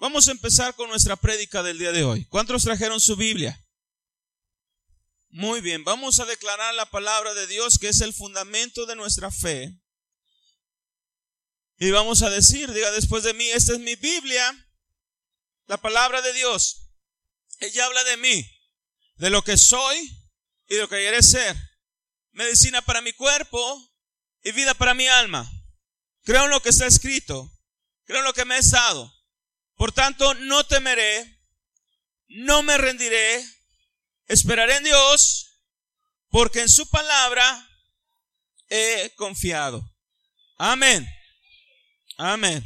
Vamos a empezar con nuestra prédica del día de hoy. ¿Cuántos trajeron su Biblia? Muy bien, vamos a declarar la palabra de Dios que es el fundamento de nuestra fe. Y vamos a decir, diga después de mí, esta es mi Biblia, la palabra de Dios. Ella habla de mí, de lo que soy y de lo que quiere ser. Medicina para mi cuerpo y vida para mi alma. Creo en lo que está escrito. Creo en lo que me he dado. Por tanto, no temeré, no me rendiré, Esperaré en Dios porque en su palabra he confiado. Amén. Amén.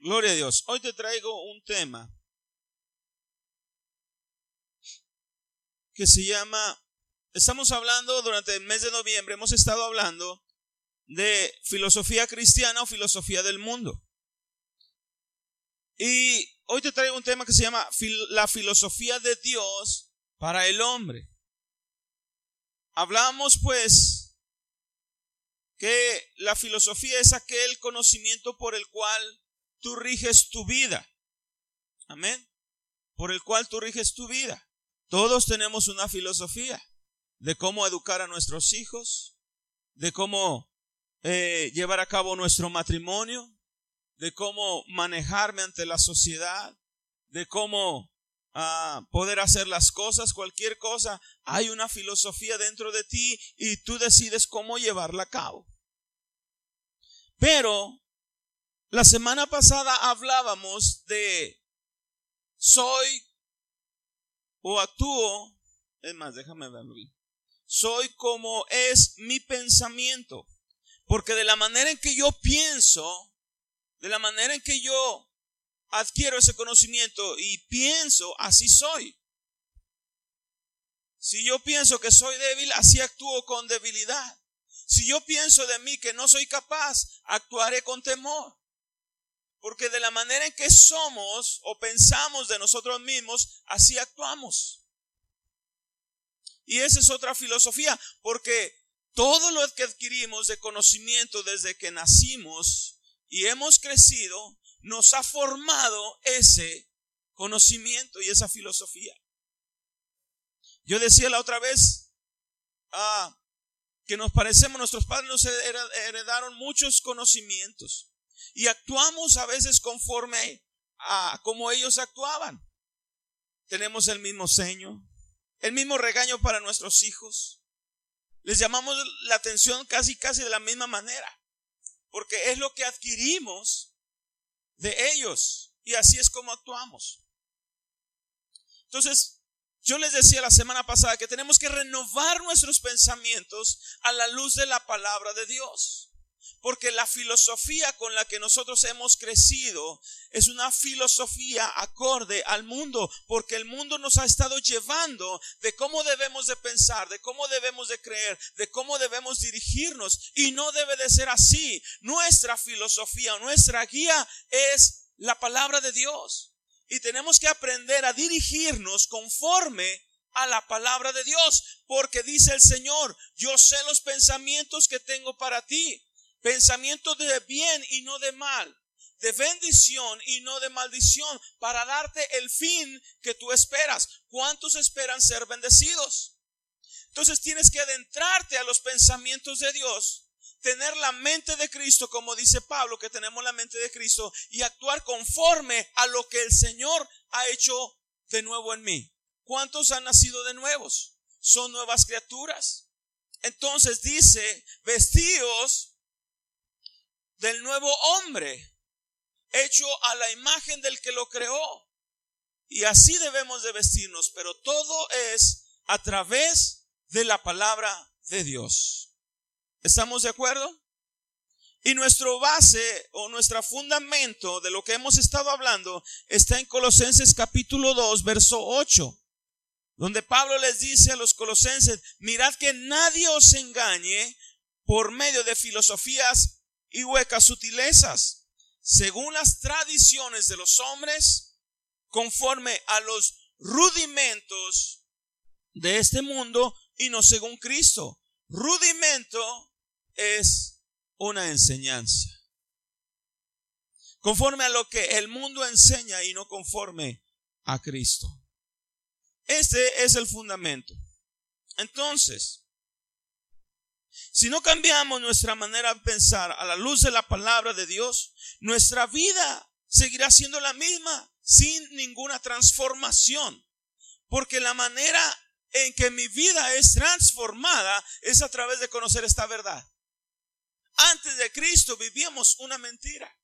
Gloria a Dios. Hoy te traigo un tema que se llama, estamos hablando durante el mes de noviembre, hemos estado hablando de filosofía cristiana o filosofía del mundo. Y hoy te traigo un tema que se llama la filosofía de Dios para el hombre. Hablamos pues que la filosofía es aquel conocimiento por el cual tú riges tu vida. Amén. Por el cual tú riges tu vida. Todos tenemos una filosofía de cómo educar a nuestros hijos, de cómo eh, llevar a cabo nuestro matrimonio, de cómo manejarme ante la sociedad, de cómo ah, poder hacer las cosas, cualquier cosa. Hay una filosofía dentro de ti y tú decides cómo llevarla a cabo. Pero la semana pasada hablábamos de soy o actúo, es más, déjame verlo Soy como es mi pensamiento. Porque de la manera en que yo pienso, de la manera en que yo adquiero ese conocimiento y pienso, así soy. Si yo pienso que soy débil, así actúo con debilidad. Si yo pienso de mí que no soy capaz, actuaré con temor. Porque de la manera en que somos o pensamos de nosotros mismos, así actuamos. Y esa es otra filosofía, porque todo lo que adquirimos de conocimiento desde que nacimos y hemos crecido, nos ha formado ese conocimiento y esa filosofía. Yo decía la otra vez ah, que nos parecemos, nuestros padres nos heredaron muchos conocimientos y actuamos a veces conforme a como ellos actuaban. Tenemos el mismo ceño, el mismo regaño para nuestros hijos. Les llamamos la atención casi casi de la misma manera porque es lo que adquirimos de ellos y así es como actuamos. Entonces, yo les decía la semana pasada que tenemos que renovar nuestros pensamientos a la luz de la palabra de Dios. Porque la filosofía con la que nosotros hemos crecido es una filosofía acorde al mundo, porque el mundo nos ha estado llevando de cómo debemos de pensar, de cómo debemos de creer, de cómo debemos dirigirnos. Y no debe de ser así. Nuestra filosofía, nuestra guía es la palabra de Dios. Y tenemos que aprender a dirigirnos conforme a la palabra de Dios, porque dice el Señor, yo sé los pensamientos que tengo para ti pensamiento de bien y no de mal, de bendición y no de maldición, para darte el fin que tú esperas. ¿Cuántos esperan ser bendecidos? Entonces tienes que adentrarte a los pensamientos de Dios, tener la mente de Cristo, como dice Pablo, que tenemos la mente de Cristo, y actuar conforme a lo que el Señor ha hecho de nuevo en mí. ¿Cuántos han nacido de nuevos? Son nuevas criaturas. Entonces dice, vestidos del nuevo hombre, hecho a la imagen del que lo creó. Y así debemos de vestirnos, pero todo es a través de la palabra de Dios. ¿Estamos de acuerdo? Y nuestro base o nuestro fundamento de lo que hemos estado hablando está en Colosenses capítulo 2, verso 8, donde Pablo les dice a los colosenses, mirad que nadie os engañe por medio de filosofías y huecas sutilezas, según las tradiciones de los hombres, conforme a los rudimentos de este mundo y no según Cristo. Rudimento es una enseñanza. Conforme a lo que el mundo enseña y no conforme a Cristo. Este es el fundamento. Entonces, si no cambiamos nuestra manera de pensar a la luz de la palabra de Dios, nuestra vida seguirá siendo la misma sin ninguna transformación. Porque la manera en que mi vida es transformada es a través de conocer esta verdad. Antes de Cristo vivíamos una mentira.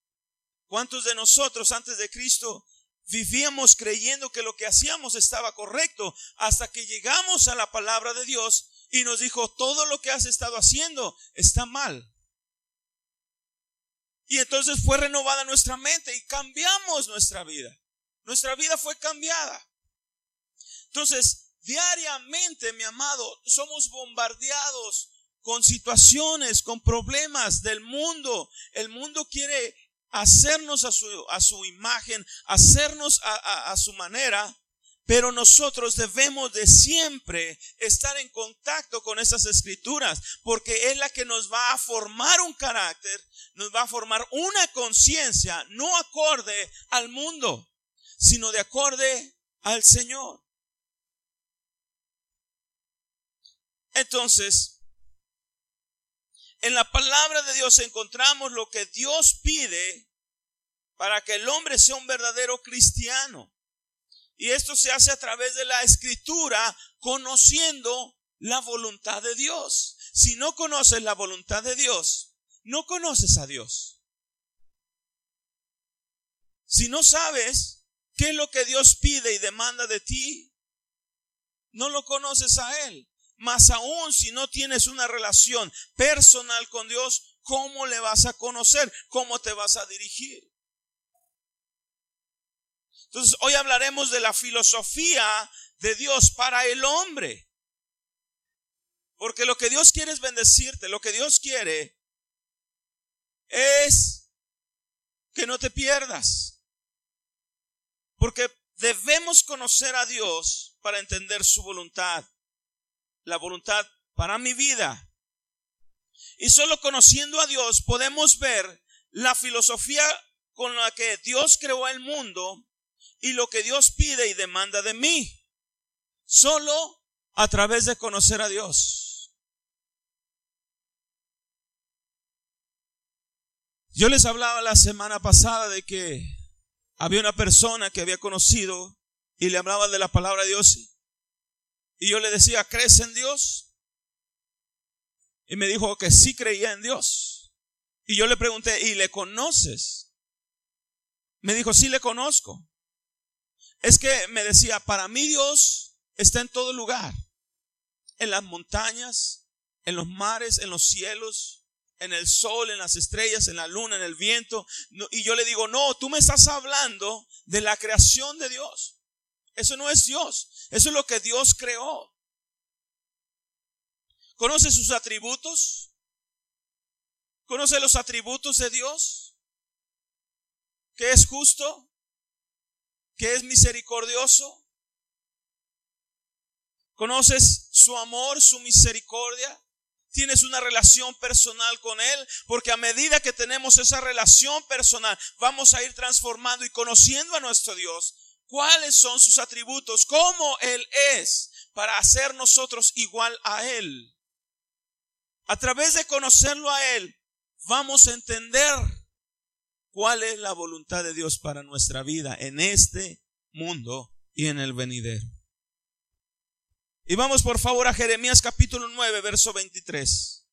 ¿Cuántos de nosotros antes de Cristo vivíamos creyendo que lo que hacíamos estaba correcto hasta que llegamos a la palabra de Dios y nos dijo, todo lo que has estado haciendo está mal? Y entonces fue renovada nuestra mente y cambiamos nuestra vida. Nuestra vida fue cambiada. Entonces, diariamente, mi amado, somos bombardeados con situaciones, con problemas del mundo. El mundo quiere hacernos a su, a su imagen, hacernos a, a su manera, pero nosotros debemos de siempre estar en contacto con esas escrituras, porque es la que nos va a formar un carácter, nos va a formar una conciencia, no acorde al mundo, sino de acorde al Señor. Entonces, en la palabra de Dios encontramos lo que Dios pide para que el hombre sea un verdadero cristiano. Y esto se hace a través de la escritura, conociendo la voluntad de Dios. Si no conoces la voluntad de Dios, no conoces a Dios. Si no sabes qué es lo que Dios pide y demanda de ti, no lo conoces a Él. Más aún si no tienes una relación personal con Dios, ¿cómo le vas a conocer? ¿Cómo te vas a dirigir? Entonces, hoy hablaremos de la filosofía de Dios para el hombre. Porque lo que Dios quiere es bendecirte, lo que Dios quiere es que no te pierdas. Porque debemos conocer a Dios para entender su voluntad la voluntad para mi vida. Y solo conociendo a Dios podemos ver la filosofía con la que Dios creó el mundo y lo que Dios pide y demanda de mí. Solo a través de conocer a Dios. Yo les hablaba la semana pasada de que había una persona que había conocido y le hablaba de la palabra de Dios y yo le decía, ¿crees en Dios? Y me dijo que sí creía en Dios. Y yo le pregunté, ¿y le conoces? Me dijo, sí le conozco. Es que me decía, para mí Dios está en todo lugar. En las montañas, en los mares, en los cielos, en el sol, en las estrellas, en la luna, en el viento. Y yo le digo, no, tú me estás hablando de la creación de Dios. Eso no es Dios. Eso es lo que Dios creó. ¿Conoce sus atributos? ¿Conoce los atributos de Dios? Que es justo, que es misericordioso. ¿Conoces su amor, su misericordia? Tienes una relación personal con Él, porque a medida que tenemos esa relación personal, vamos a ir transformando y conociendo a nuestro Dios cuáles son sus atributos, cómo Él es, para hacer nosotros igual a Él. A través de conocerlo a Él, vamos a entender cuál es la voluntad de Dios para nuestra vida en este mundo y en el venidero. Y vamos por favor a Jeremías capítulo 9, verso 23.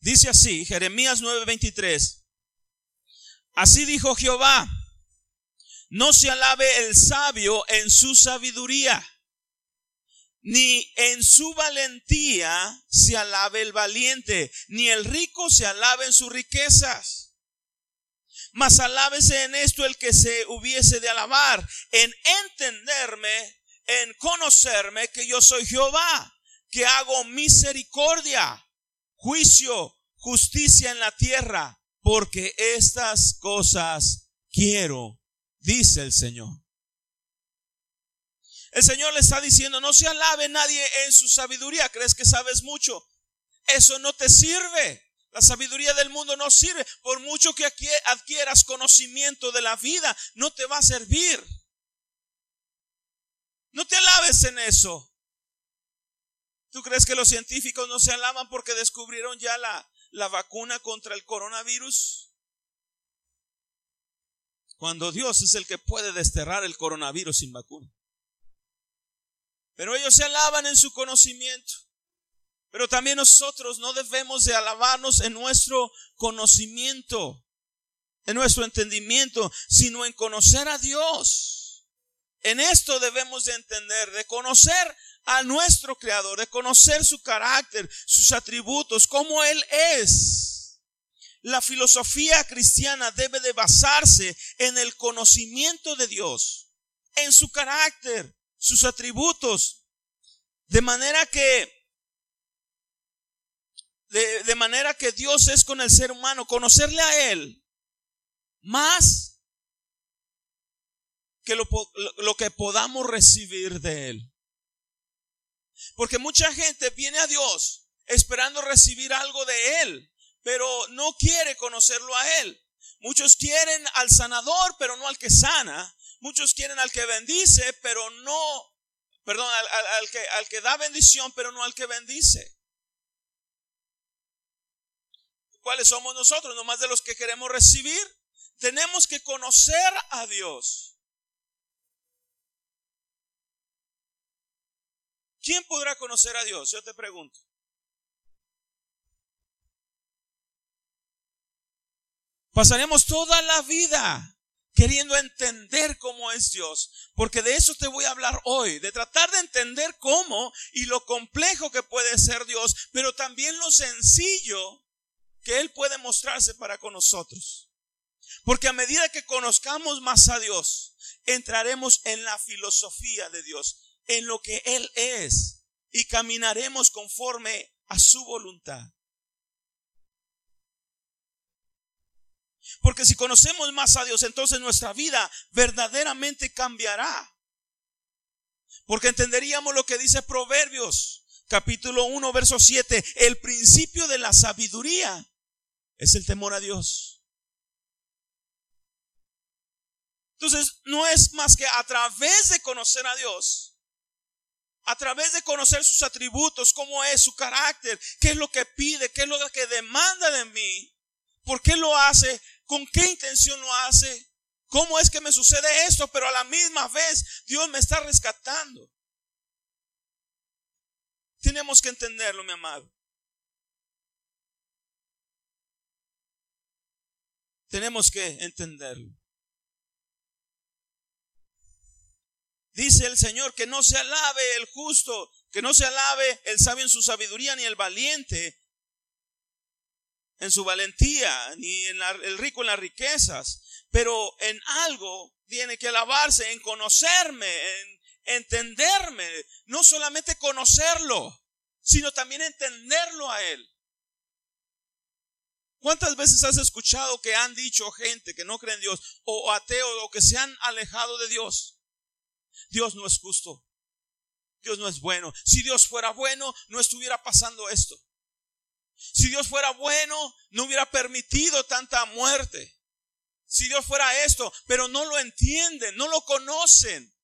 Dice así, Jeremías 9:23. Así dijo Jehová, no se alabe el sabio en su sabiduría, ni en su valentía se alabe el valiente, ni el rico se alabe en sus riquezas. Mas alábese en esto el que se hubiese de alabar, en entenderme, en conocerme que yo soy Jehová, que hago misericordia, juicio justicia en la tierra, porque estas cosas quiero, dice el Señor. El Señor le está diciendo, no se alabe nadie en su sabiduría. ¿Crees que sabes mucho? Eso no te sirve. La sabiduría del mundo no sirve. Por mucho que adquieras conocimiento de la vida, no te va a servir. No te alabes en eso. ¿Tú crees que los científicos no se alaban porque descubrieron ya la, la vacuna contra el coronavirus? Cuando Dios es el que puede desterrar el coronavirus sin vacuna. Pero ellos se alaban en su conocimiento. Pero también nosotros no debemos de alabarnos en nuestro conocimiento, en nuestro entendimiento, sino en conocer a Dios. En esto debemos de entender, de conocer a nuestro Creador, de conocer su carácter, sus atributos, cómo Él es. La filosofía cristiana debe de basarse en el conocimiento de Dios, en su carácter, sus atributos. De manera que, de, manera que Dios es con el ser humano, conocerle a Él más que lo, lo que podamos recibir de Él. Porque mucha gente viene a Dios esperando recibir algo de Él, pero no quiere conocerlo a Él. Muchos quieren al sanador, pero no al que sana. Muchos quieren al que bendice, pero no, perdón, al, que, al que da bendición, pero no al que bendice. ¿Cuáles somos nosotros? No más de los que queremos recibir. Tenemos que conocer a Dios. ¿Quién podrá conocer a Dios? Yo te pregunto. Pasaremos toda la vida queriendo entender cómo es Dios, porque de eso te voy a hablar hoy, de tratar de entender cómo y lo complejo que puede ser Dios, pero también lo sencillo que Él puede mostrarse para con nosotros. Porque a medida que conozcamos más a Dios, entraremos en la filosofía de Dios, en lo que Él es, y caminaremos conforme a su voluntad. Porque si conocemos más a Dios, entonces nuestra vida verdaderamente cambiará. Porque entenderíamos lo que dice Proverbios, capítulo 1, verso 7. El principio de la sabiduría es el temor a Dios. Entonces, no es más que a través de conocer a Dios, a través de conocer sus atributos, cómo es su carácter, qué es lo que pide, qué es lo que demanda de mí, por qué lo hace, ¿Con qué intención lo hace? ¿Cómo es que me sucede esto? Pero a la misma vez Dios me está rescatando. Tenemos que entenderlo, mi amado. Tenemos que entenderlo. Dice el Señor que no se alabe el justo, que no se alabe el sabio en su sabiduría, ni el valiente en su valentía, ni en el rico en las riquezas, pero en algo tiene que alabarse, en conocerme, en entenderme, no solamente conocerlo, sino también entenderlo a Él. ¿Cuántas veces has escuchado que han dicho gente que no cree en Dios o ateos o que se han alejado de Dios? Dios no es justo. Dios no es bueno. Si Dios fuera bueno, no estuviera pasando esto. Si Dios fuera bueno, no hubiera permitido tanta muerte. Si Dios fuera esto, pero no lo entienden, no lo conocen.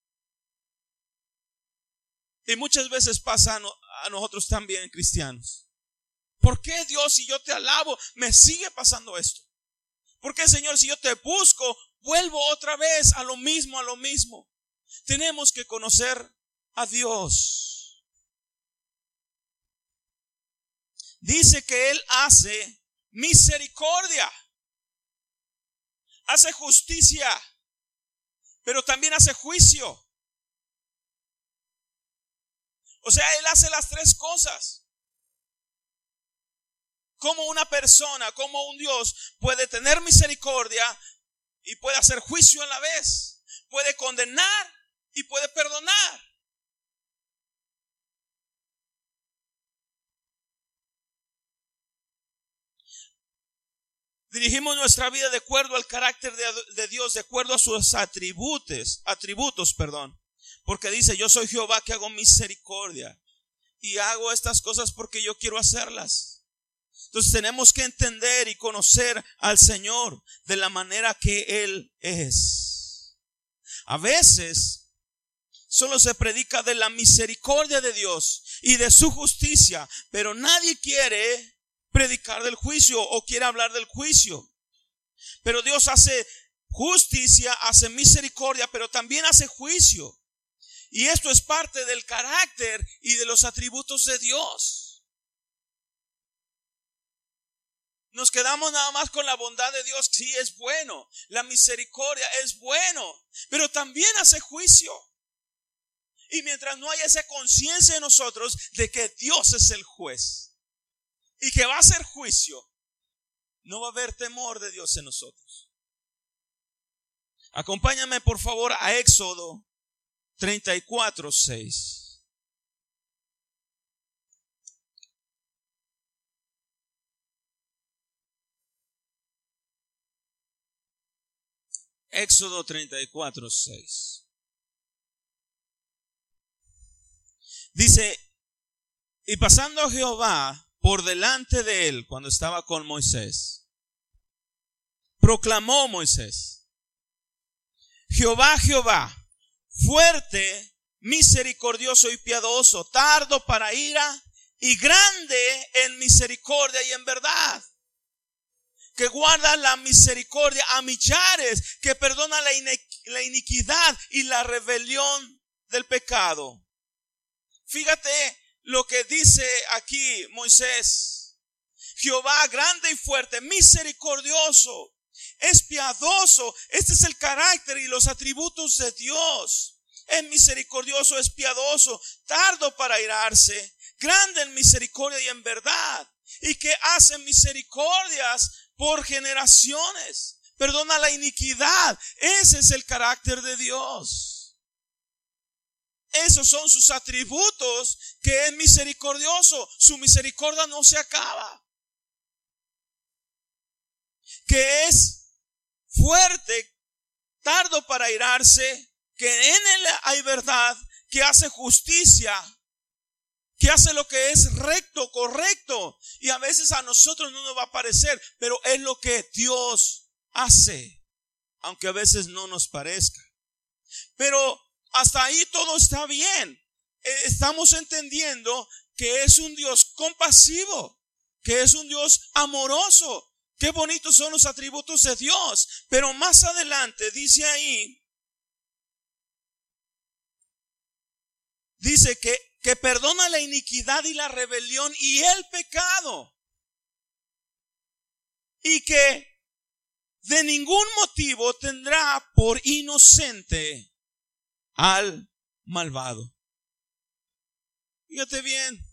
Y muchas veces pasa a, nosotros también, cristianos. ¿Por qué Dios, si yo te alabo, me sigue pasando esto? ¿Por qué, Señor, si yo te busco, vuelvo otra vez a lo mismo, a lo mismo? Tenemos que conocer a Dios. Dice que Él hace misericordia, hace justicia, pero también hace juicio. O sea, Él hace las tres cosas. Como una persona, como un Dios puede tener misericordia y puede hacer juicio a la vez, puede condenar y puede perdonar. Dirigimos nuestra vida de acuerdo al carácter de, Dios, de acuerdo a sus atributos, atributos, perdón. Porque dice, yo soy Jehová que hago misericordia. Y hago estas cosas porque yo quiero hacerlas. Entonces tenemos que entender y conocer al Señor de la manera que Él es. A veces solo se predica de la misericordia de Dios y de su justicia, pero nadie quiere predicar del juicio o quiere hablar del juicio. Pero Dios hace justicia, hace misericordia, pero también hace juicio. Y esto es parte del carácter y de los atributos de Dios. Nos quedamos nada más con la bondad de Dios. Sí, es bueno. La misericordia es bueno. Pero también hace juicio. Y mientras no haya esa conciencia en nosotros de que Dios es el juez y que va a hacer juicio, no va a haber temor de Dios en nosotros. Acompáñame por favor a Éxodo 34, 6. Éxodo 34, 6. Dice, y pasando Jehová por delante de él cuando estaba con Moisés, proclamó Moisés, Jehová, Jehová, fuerte, misericordioso y piadoso, tardo para ira y grande en misericordia y en verdad. Que guarda la misericordia a millares, que perdona la, iniquidad y la rebelión del pecado. Fíjate lo que dice aquí Moisés. Jehová grande y fuerte, misericordioso, es piadoso. Este es el carácter y los atributos de Dios. Es misericordioso, es piadoso, tardo para irarse, grande en misericordia y en verdad, y que hace misericordias por generaciones. Perdona la iniquidad. Ese es el carácter de Dios. Esos son sus atributos, que es misericordioso. Su misericordia no se acaba. Que es fuerte, tardo para irarse, que en él hay verdad, que hace justicia, que hace lo que es recto, correcto. Y a veces a nosotros no nos va a parecer, pero es lo que Dios hace, aunque a veces no nos parezca. Pero hasta ahí todo está bien. Eh, estamos entendiendo que es un Dios compasivo, que es un Dios amoroso, Qué bonitos son los atributos de Dios. Pero más adelante dice ahí, dice que, que perdona la iniquidad y la rebelión y el pecado. Y que de ningún motivo tendrá por inocente al malvado. Fíjate bien,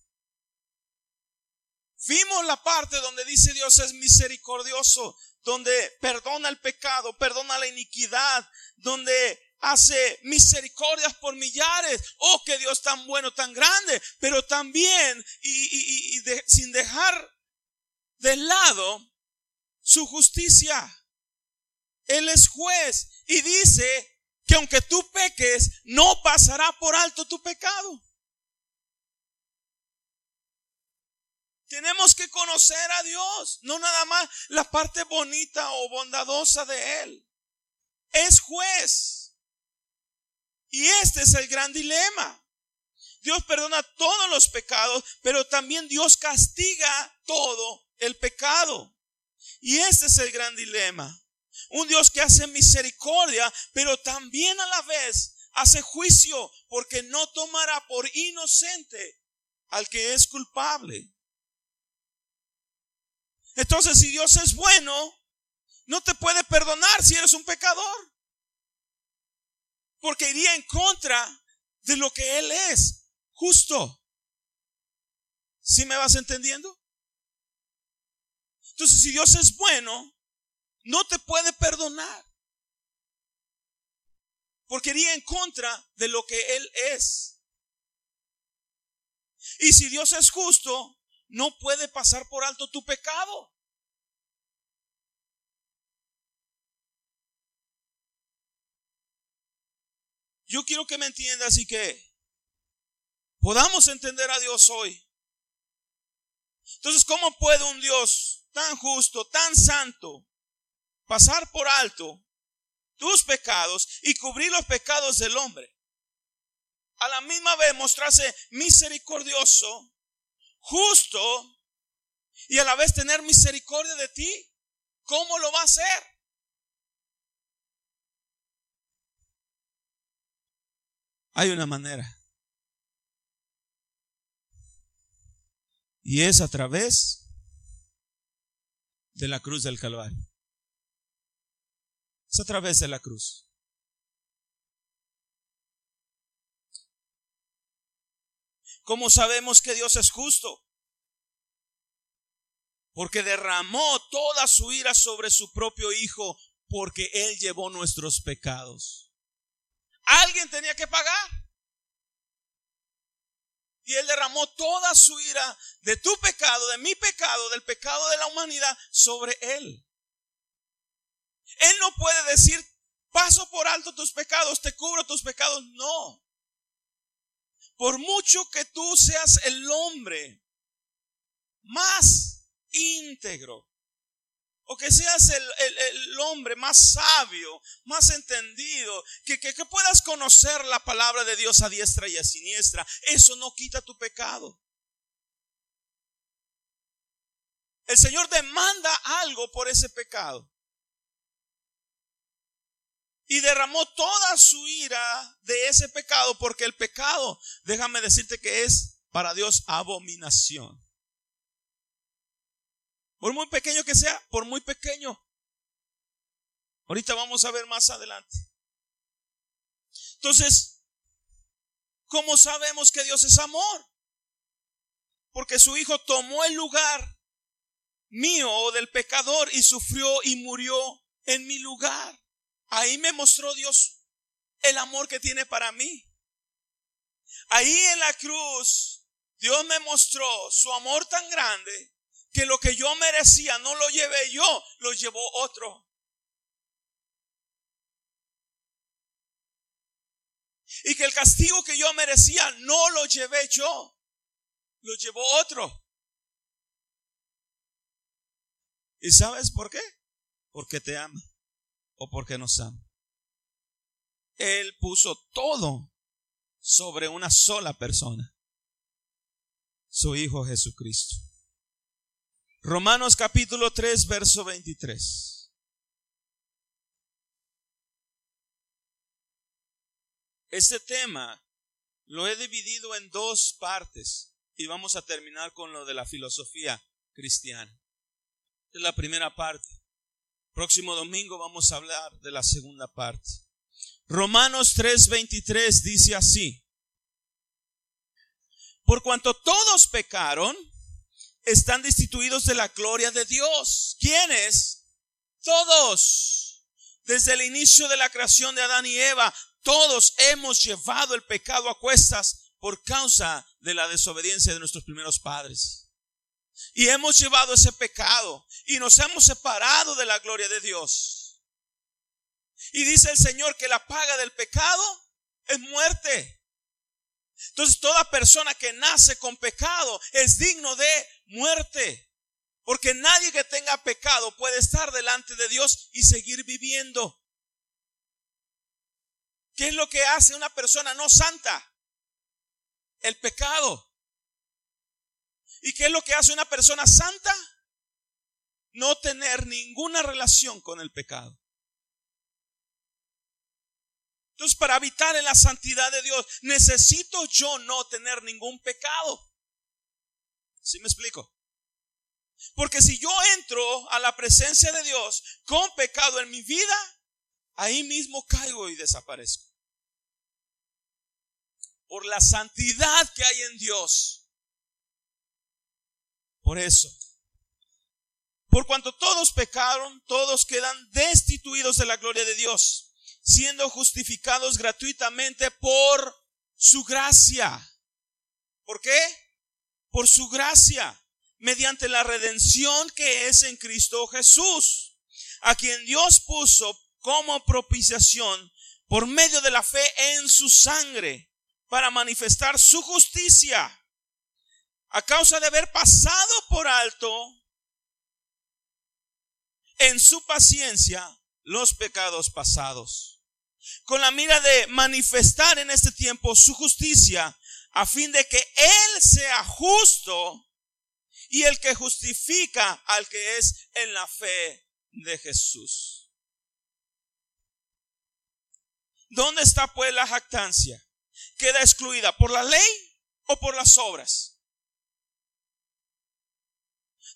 Vimos la parte donde dice Dios es misericordioso, donde perdona el pecado, perdona la iniquidad, donde hace misericordias por millares. Oh, que Dios tan bueno, tan grande, pero también y, sin dejar de lado su justicia. Él es juez y dice que aunque tú peques, no pasará por alto tu pecado. Tenemos que conocer a Dios, no nada más la parte bonita o bondadosa de Él. Es juez. Y este es el gran dilema. Dios perdona todos los pecados, pero también Dios castiga todo el pecado. Y este es el gran dilema. Un Dios que hace misericordia, pero también a la vez hace juicio, porque no tomará por inocente al que es culpable. Entonces, si Dios es bueno, no te puede perdonar si eres un pecador. Porque iría en contra de lo que Él es, justo. ¿Sí me vas entendiendo? Entonces, si Dios es bueno, no te puede perdonar. Porque iría en contra de lo que Él es. Y si Dios es justo, no puede pasar por alto tu pecado. yo quiero que me entiendas y que podamos entender a Dios hoy. Entonces, ¿cómo puede un Dios tan justo, tan santo, pasar por alto tus pecados y cubrir los pecados del hombre? A la misma vez mostrarse misericordioso, justo y a la vez tener misericordia de ti. ¿Cómo lo va a hacer? Hay una manera. Y es a través de la cruz del Calvario. A través de la cruz. ¿Cómo sabemos que Dios es justo? Porque derramó toda su ira sobre su propio Hijo, porque Él llevó nuestros pecados. Alguien tenía que pagar. Y Él derramó toda su ira de tu pecado, de mi pecado, del pecado de la humanidad sobre Él. Él no puede decir, paso por alto tus pecados, te cubro tus pecados. No. Por mucho que tú seas el hombre más íntegro, o que seas el, hombre más sabio, más entendido, que, que, que puedas conocer la palabra de Dios a diestra y a siniestra. Eso no quita tu pecado. El Señor demanda algo por ese pecado. Y derramó toda su ira de ese pecado, porque el pecado, déjame decirte que es para Dios abominación. Por muy pequeño que sea, por muy pequeño. Ahorita vamos a ver más adelante. Entonces, ¿cómo sabemos que Dios es amor? Porque su Hijo tomó el lugar mío del pecador y sufrió y murió en mi lugar. Ahí me mostró Dios el amor que tiene para mí. Ahí en la cruz, Dios me mostró su amor tan grande que lo que yo merecía no lo llevé yo, lo llevó otro. Y que el castigo que yo merecía no lo llevé yo, lo llevó otro. ¿Y sabes por qué? Porque te ama o porque nos ama. Él puso todo sobre una sola persona, su Hijo Jesucristo. Romanos capítulo 3, verso 23. Este tema lo he dividido en dos partes y vamos a terminar con lo de la filosofía cristiana. Es la primera parte. Próximo domingo vamos a hablar de la segunda parte. Romanos 3:23 dice así. Por cuanto todos pecaron, están destituidos de la gloria de Dios. ¿Quiénes? Todos. Desde el inicio de la creación de Adán y Eva, todos hemos llevado el pecado a cuestas por causa de la desobediencia de nuestros primeros padres. Y hemos llevado ese pecado y nos hemos separado de la gloria de Dios. Y dice el Señor que la paga del pecado es muerte. Entonces toda persona que nace con pecado es digno de muerte. Porque nadie que tenga pecado puede estar delante de Dios y seguir viviendo. ¿Qué es lo que hace una persona no santa? El pecado. ¿Y qué es lo que hace una persona santa? No tener ninguna relación con el pecado. Entonces, para habitar en la santidad de Dios, necesito yo no tener ningún pecado. ¿Sí me explico? Porque si yo entro a la presencia de Dios con pecado en mi vida, ahí mismo caigo y desaparezco. Por la santidad que hay en Dios. Por eso. Por cuanto todos pecaron, todos quedan destituidos de la gloria de Dios siendo justificados gratuitamente por su gracia. ¿Por qué? Por su gracia, mediante la redención que es en Cristo Jesús, a quien Dios puso como propiciación por medio de la fe en su sangre para manifestar su justicia a causa de haber pasado por alto en su paciencia los pecados pasados, con la mira de manifestar en este tiempo su justicia, a fin de que Él sea justo y el que justifica al que es en la fe de Jesús. ¿Dónde está pues la jactancia? ¿Queda excluida por la ley o por las obras?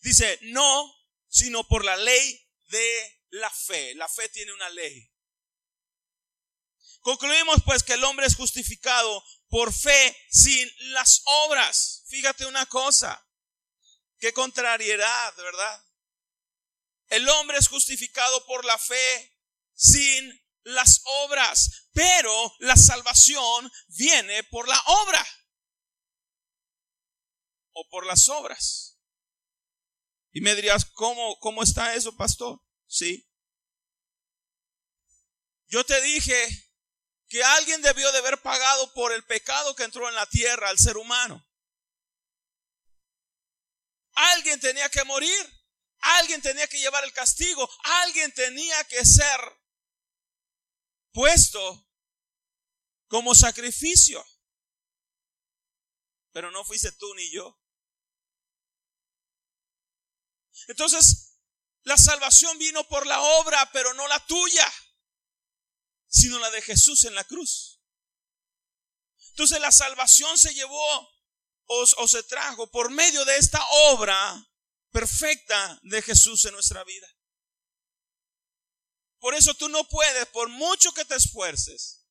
Dice, no, sino por la ley de la fe. La fe tiene una ley. Concluimos pues que el hombre es justificado por fe sin las obras. Fíjate una cosa, qué contrariedad, ¿verdad? El hombre es justificado por la fe sin las obras, pero la salvación viene por la obra o por las obras. Y me dirías, ¿cómo, cómo está eso, pastor? Sí. Yo te dije que alguien debió de haber pagado por el pecado que entró en la tierra al ser humano. Alguien tenía que morir. Alguien tenía que llevar el castigo. Alguien tenía que ser puesto como sacrificio. Pero no fuiste tú ni yo. Entonces, la salvación vino por la obra, pero no la tuya, sino la de Jesús en la cruz. Entonces la salvación se llevó o, se trajo por medio de esta obra perfecta de Jesús en nuestra vida. Por eso tú no puedes, por mucho que te esfuerces,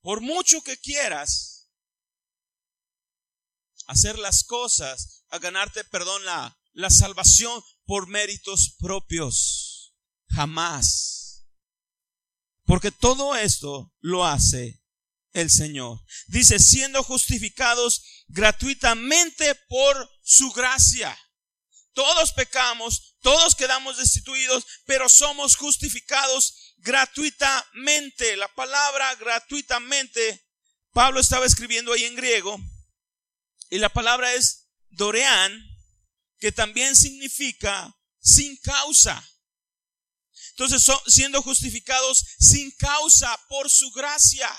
por mucho que quieras, hacer las cosas a ganarte, perdón, la, la salvación por méritos propios. Jamás. Porque todo esto lo hace el Señor. Dice, siendo justificados gratuitamente por su gracia. Todos pecamos, todos quedamos destituidos, pero somos justificados gratuitamente. La palabra gratuitamente, Pablo estaba escribiendo ahí en griego, y la palabra es dorean, que también significa sin causa. Entonces, siendo justificados sin causa por su gracia.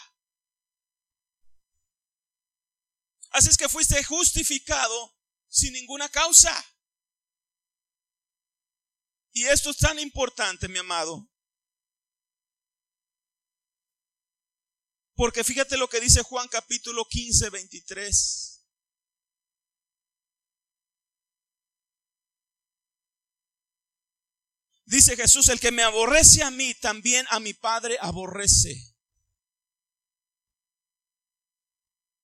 Así es que fuiste justificado sin ninguna causa. Y esto es tan importante, mi amado. Porque fíjate lo que dice Juan capítulo 15, 23. Dice Jesús, el que me aborrece a mí, también a mi Padre aborrece.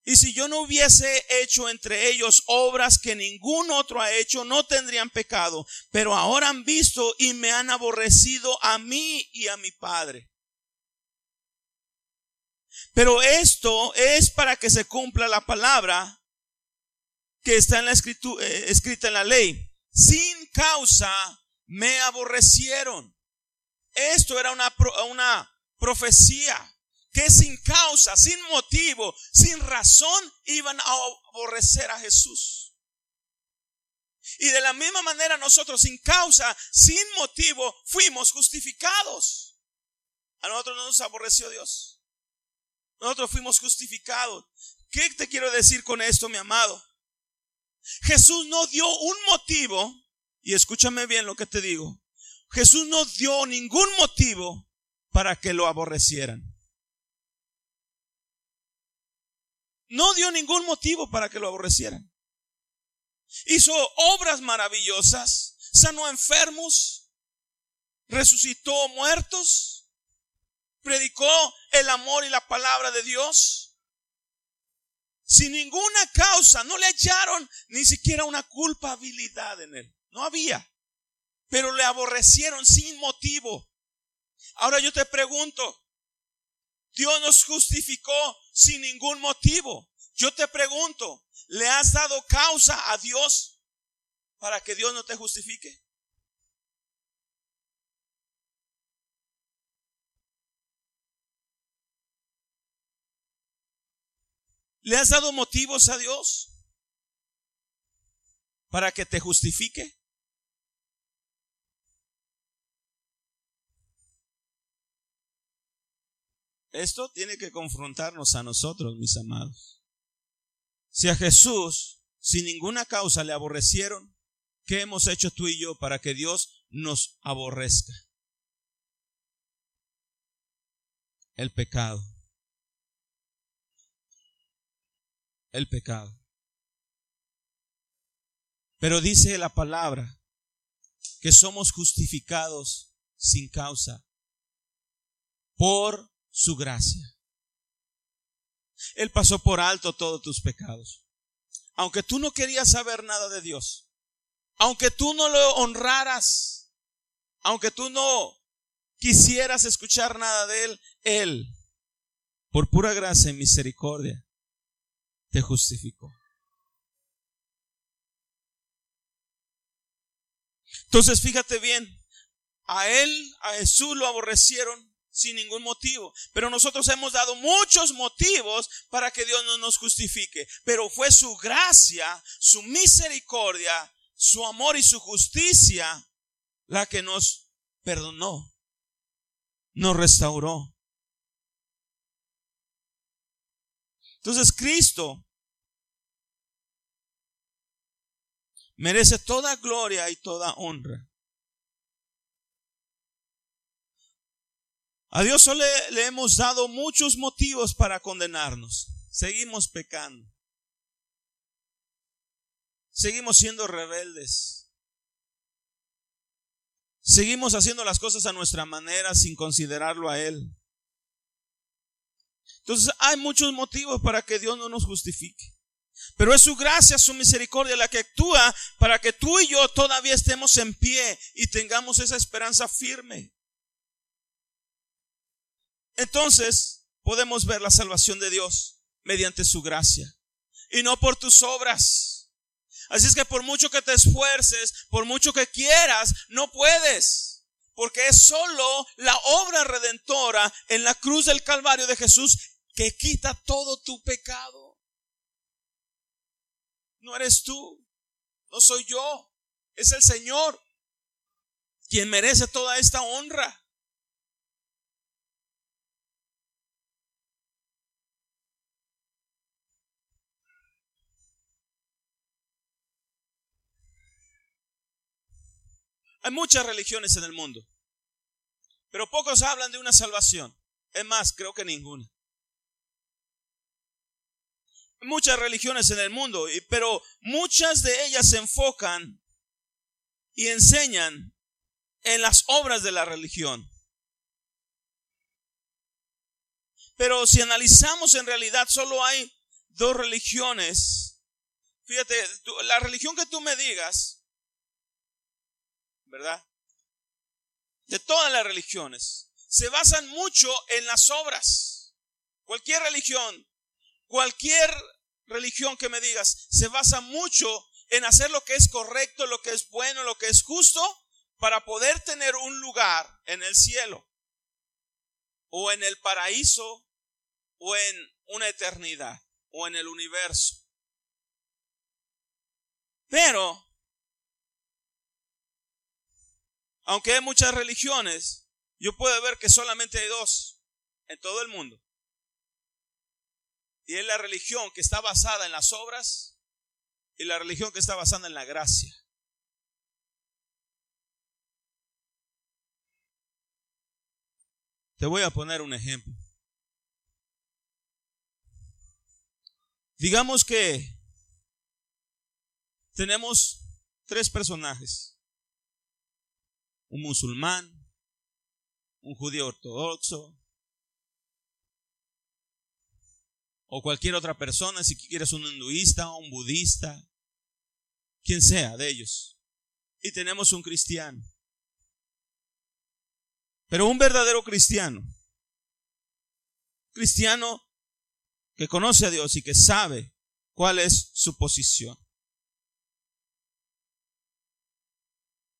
Y si yo no hubiese hecho entre ellos obras que ningún otro ha hecho, no tendrían pecado. Pero ahora han visto y me han aborrecido a mí y a mi Padre. Pero esto es para que se cumpla la palabra que está en la escritura, eh, escrita en la ley. Sin causa me aborrecieron. Esto era una, una profecía que sin causa, sin motivo, sin razón iban a aborrecer a Jesús. Y de la misma manera nosotros sin causa, sin motivo, fuimos justificados. A nosotros no nos aborreció Dios. Nosotros fuimos justificados. ¿Qué te quiero decir con esto, mi amado? Jesús no dio un motivo y escúchame bien lo que te digo. Jesús no dio ningún motivo para que lo aborrecieran. No dio ningún motivo para que lo aborrecieran. Hizo obras maravillosas, sanó enfermos, resucitó muertos, predicó el amor y la palabra de Dios. Sin ninguna causa, no le hallaron ni siquiera una culpabilidad en él. No había. Pero le aborrecieron sin motivo. Ahora yo te pregunto, Dios nos justificó sin ningún motivo. Yo te pregunto, ¿le has dado causa a Dios para que Dios no te justifique? ¿Le has dado motivos a Dios para que te justifique? Esto tiene que confrontarnos a nosotros, mis amados. Si a Jesús sin ninguna causa le aborrecieron, ¿qué hemos hecho tú y yo para que Dios nos aborrezca? El pecado. El pecado. Pero dice la palabra que somos justificados sin causa por su gracia. Él pasó por alto todos tus pecados. Aunque tú no querías saber nada de Dios, aunque tú no lo honraras, aunque tú no quisieras escuchar nada de Él, Él, por pura gracia y misericordia, te justificó. Entonces, fíjate bien, a Él, a Jesús lo aborrecieron sin ningún motivo. Pero nosotros hemos dado muchos motivos para que Dios no nos justifique. Pero fue su gracia, su misericordia, su amor y su justicia la que nos perdonó, nos restauró. Entonces Cristo merece toda gloria y toda honra. A Dios solo le, hemos dado muchos motivos para condenarnos. Seguimos pecando. Seguimos siendo rebeldes. Seguimos haciendo las cosas a nuestra manera sin considerarlo a Él. Entonces hay muchos motivos para que Dios no nos justifique. Pero es su gracia, su misericordia la que actúa para que tú y yo todavía estemos en pie y tengamos esa esperanza firme. Entonces podemos ver la salvación de Dios mediante su gracia y no por tus obras. Así es que por mucho que te esfuerces, por mucho que quieras, no puedes. Porque es solo la obra redentora en la cruz del Calvario de Jesús que quita todo tu pecado. No eres tú, no soy yo, es el Señor quien merece toda esta honra. Hay muchas religiones en el mundo, pero pocos hablan de una salvación. Es más, creo que ninguna. Hay muchas religiones en el mundo, pero muchas de ellas se enfocan y enseñan en las obras de la religión. Pero si analizamos en realidad, solo hay dos religiones. Fíjate, la religión que tú me digas, ¿verdad? De todas las religiones. Se basan mucho en las obras. Cualquier religión, cualquier religión que me digas, se basa mucho en hacer lo que es correcto, lo que es bueno, lo que es justo, para poder tener un lugar en el cielo, o en el paraíso, o en una eternidad, o en el universo. Pero aunque hay muchas religiones, yo puedo ver que solamente hay dos en todo el mundo. Y es la religión que está basada en las obras y la religión que está basada en la gracia. Te voy a poner un ejemplo. Digamos que tenemos tres personajes un musulmán, un judío ortodoxo, o cualquier otra persona, si quieres un hinduista o un budista, quien sea de ellos. Y tenemos un cristiano. Pero un verdadero cristiano, cristiano que conoce a Dios y que sabe cuál es su posición.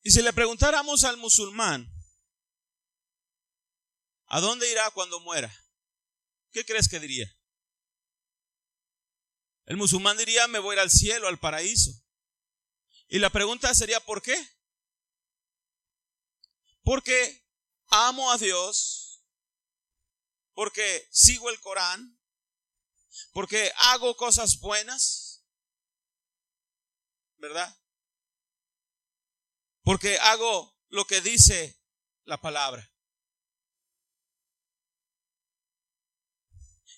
Y si le preguntáramos al musulmán, ¿a dónde irá cuando muera? ¿Qué crees que diría? El musulmán diría, me voy al cielo, al paraíso. Y la pregunta sería, ¿por qué? Porque amo a Dios, porque sigo el Corán, porque hago cosas buenas, ¿verdad? Porque hago lo que dice la palabra.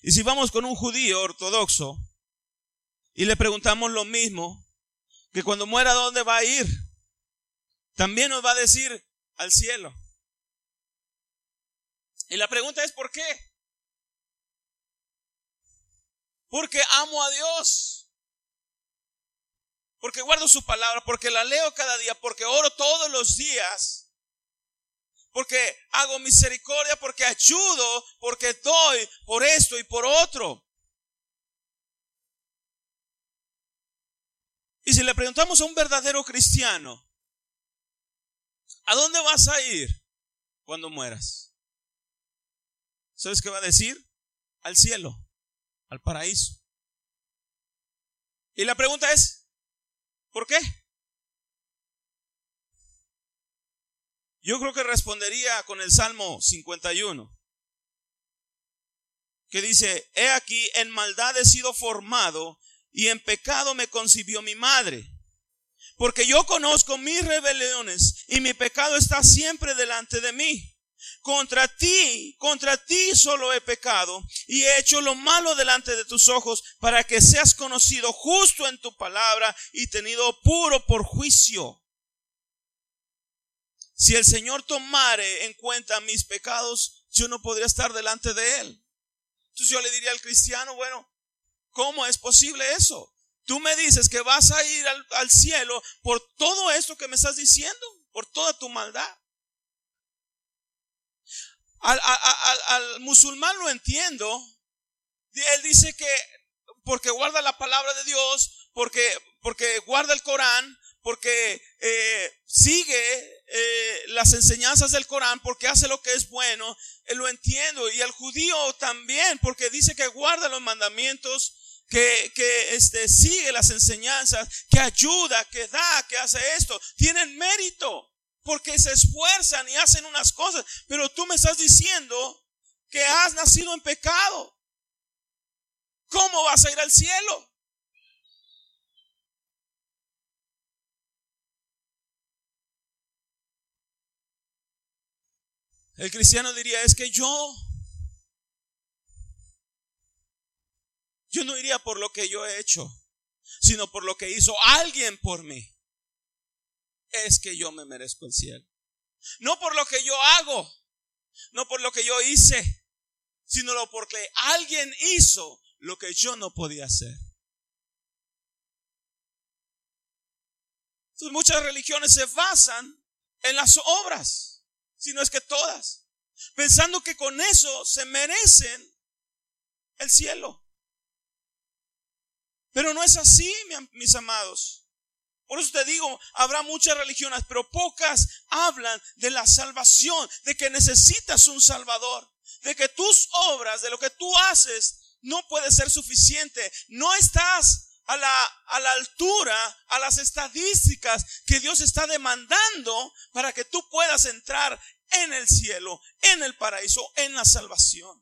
Y si vamos con un judío ortodoxo y le preguntamos lo mismo, que cuando muera, ¿dónde va a ir? También nos va a decir al cielo. Y la pregunta es, ¿por qué? Porque amo a Dios. Porque guardo su palabra, porque la leo cada día, porque oro todos los días porque hago misericordia, porque ayudo, porque doy por esto y por otro. Y si le preguntamos a un verdadero cristiano, ¿a dónde vas a ir cuando mueras? ¿Sabes qué va a decir? Al cielo, al paraíso. Y la pregunta es, ¿por qué? Yo creo que respondería con el Salmo 51, que dice, he aquí, en maldad he sido formado y en pecado me concibió mi madre. Porque yo conozco mis rebeliones y mi pecado está siempre delante de mí. Contra ti, contra ti solo he pecado y he hecho lo malo delante de tus ojos para que seas conocido justo en tu palabra y tenido puro por juicio. Si el Señor tomare en cuenta mis pecados, yo no podría estar delante de Él. Entonces yo le diría al cristiano, bueno, ¿cómo es posible eso? Tú me dices que vas a ir al, cielo por todo esto que me estás diciendo, por toda tu maldad. Al, musulmán lo entiendo. Él dice que porque guarda la palabra de Dios, porque, porque guarda el Corán, porque eh, sigue eh, las enseñanzas del Corán, porque hace lo que es bueno, eh, lo entiendo. Y el judío también, porque dice que guarda los mandamientos, que, que este, sigue las enseñanzas, que ayuda, que da, que hace esto. Tienen mérito, porque se esfuerzan y hacen unas cosas. Pero tú me estás diciendo que has nacido en pecado. ¿Cómo vas a ir al cielo? El cristiano diría, es que yo, yo no iría por lo que yo he hecho, sino por lo que hizo alguien por mí. Es que yo me merezco el cielo. No por lo que yo hago, no por lo que yo hice, sino porque alguien hizo lo que yo no podía hacer. Entonces muchas religiones se basan en las obras sino es que todas, pensando que con eso se merecen el cielo. Pero no es así, mis amados. Por eso te digo, habrá muchas religiones, pero pocas hablan de la salvación, de que necesitas un salvador, de que tus obras, de lo que tú haces, no puede ser suficiente. No estás a la, a la altura, a las estadísticas que Dios está demandando para que tú puedas entrar en el cielo, en el paraíso, en la salvación.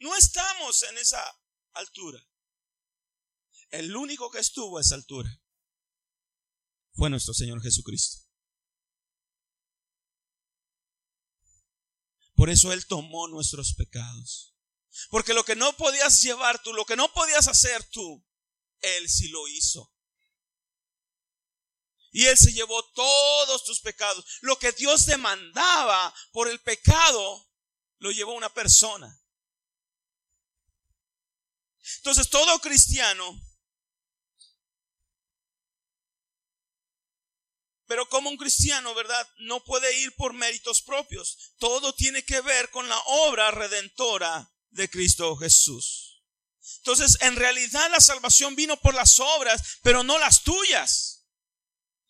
No estamos en esa altura. El único que estuvo a esa altura fue nuestro Señor Jesucristo. Por eso Él tomó nuestros pecados. Porque lo que no podías llevar tú, lo que no podías hacer tú, Él sí lo hizo. Y Él se llevó todos tus pecados. Lo que Dios demandaba por el pecado, lo llevó una persona. Entonces todo cristiano, pero como un cristiano, ¿verdad? No puede ir por méritos propios. Todo tiene que ver con la obra redentora de Cristo Jesús. Entonces, en realidad la salvación vino por las obras, pero no las tuyas.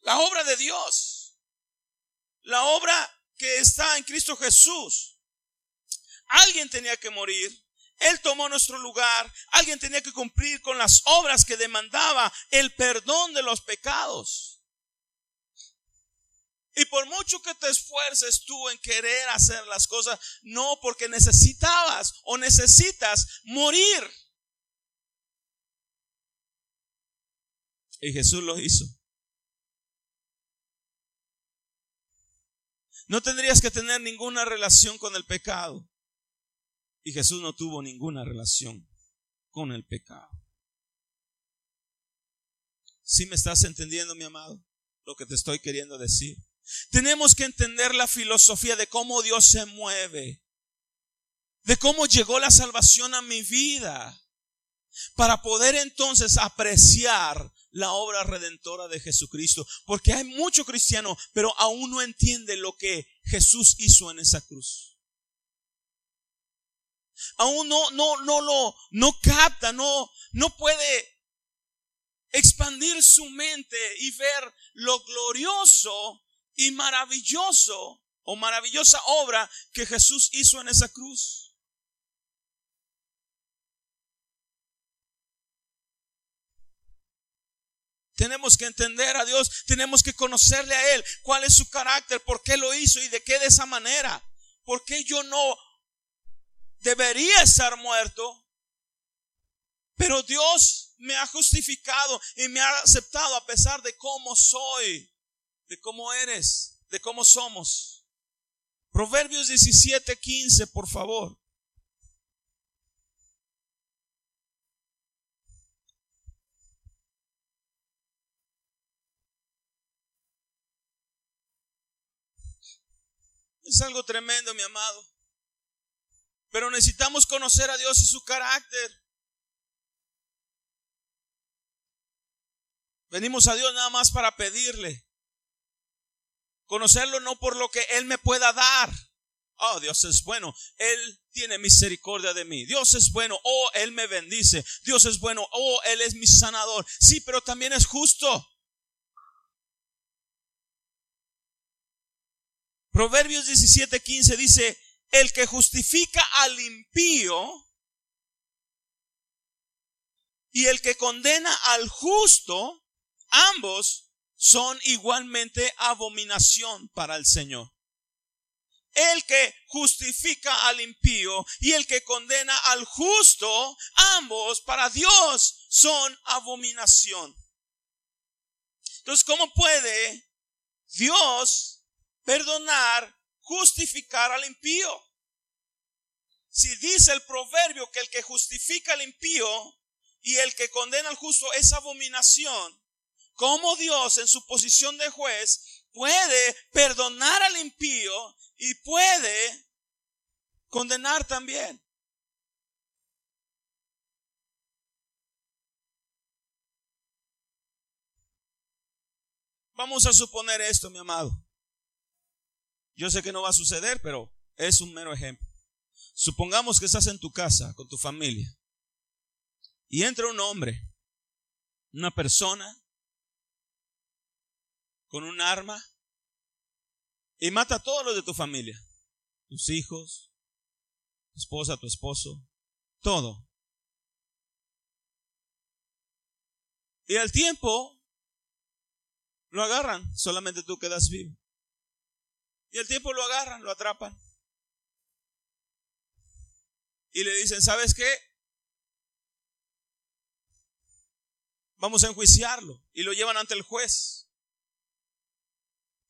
La obra de Dios. La obra que está en Cristo Jesús. Alguien tenía que morir. Él tomó nuestro lugar. Alguien tenía que cumplir con las obras que demandaba el perdón de los pecados. Y por mucho que te esfuerces tú en querer hacer las cosas, no porque necesitabas o necesitas morir. Y Jesús lo hizo. No tendrías que tener ninguna relación con el pecado. Y Jesús no tuvo ninguna relación con el pecado. Si me estás entendiendo, mi amado, lo que te estoy queriendo decir? Tenemos que entender la filosofía de cómo Dios se mueve, de cómo llegó la salvación a mi vida, para poder entonces apreciar la obra redentora de Jesucristo. Porque hay mucho cristiano, pero aún no entiende lo que Jesús hizo en esa cruz. Aún no, no, no lo, no capta, no, no puede expandir su mente y ver lo glorioso y maravilloso o maravillosa obra que Jesús hizo en esa cruz. Tenemos que entender a Dios, tenemos que conocerle a Él, cuál es su carácter, por qué lo hizo y de qué de esa manera. ¿Por qué yo no debería estar muerto? Pero Dios me ha justificado y me ha aceptado a pesar de cómo soy de cómo eres, de cómo somos. Proverbios 17, 15, por favor. Es algo tremendo, mi amado. Pero necesitamos conocer a Dios y su carácter. Venimos a Dios nada más para pedirle. Conocerlo no por lo que Él me pueda dar. Oh, Dios es bueno. Él tiene misericordia de mí. Dios es bueno. Oh, Él me bendice. Dios es bueno. Oh, Él es mi sanador. Sí, pero también es justo. Proverbios 17:15 dice, el que justifica al impío y el que condena al justo, ambos son igualmente abominación para el Señor. El que justifica al impío y el que condena al justo, ambos para Dios son abominación. Entonces, ¿cómo puede Dios perdonar, justificar al impío? Si dice el proverbio que el que justifica al impío y el que condena al justo es abominación, cómo Dios en su posición de juez puede perdonar al impío y puede condenar también. Vamos a suponer esto, mi amado. Yo sé que no va a suceder, pero es un mero ejemplo. Supongamos que estás en tu casa con tu familia y entra un hombre, una persona con un arma y mata a todos los de tu familia, tus hijos, tu esposa, tu esposo, todo. Y al tiempo lo agarran, solamente tú quedas vivo. Y al tiempo lo agarran, lo atrapan. Y le dicen, ¿sabes qué? Vamos a enjuiciarlo. Y lo llevan ante el juez.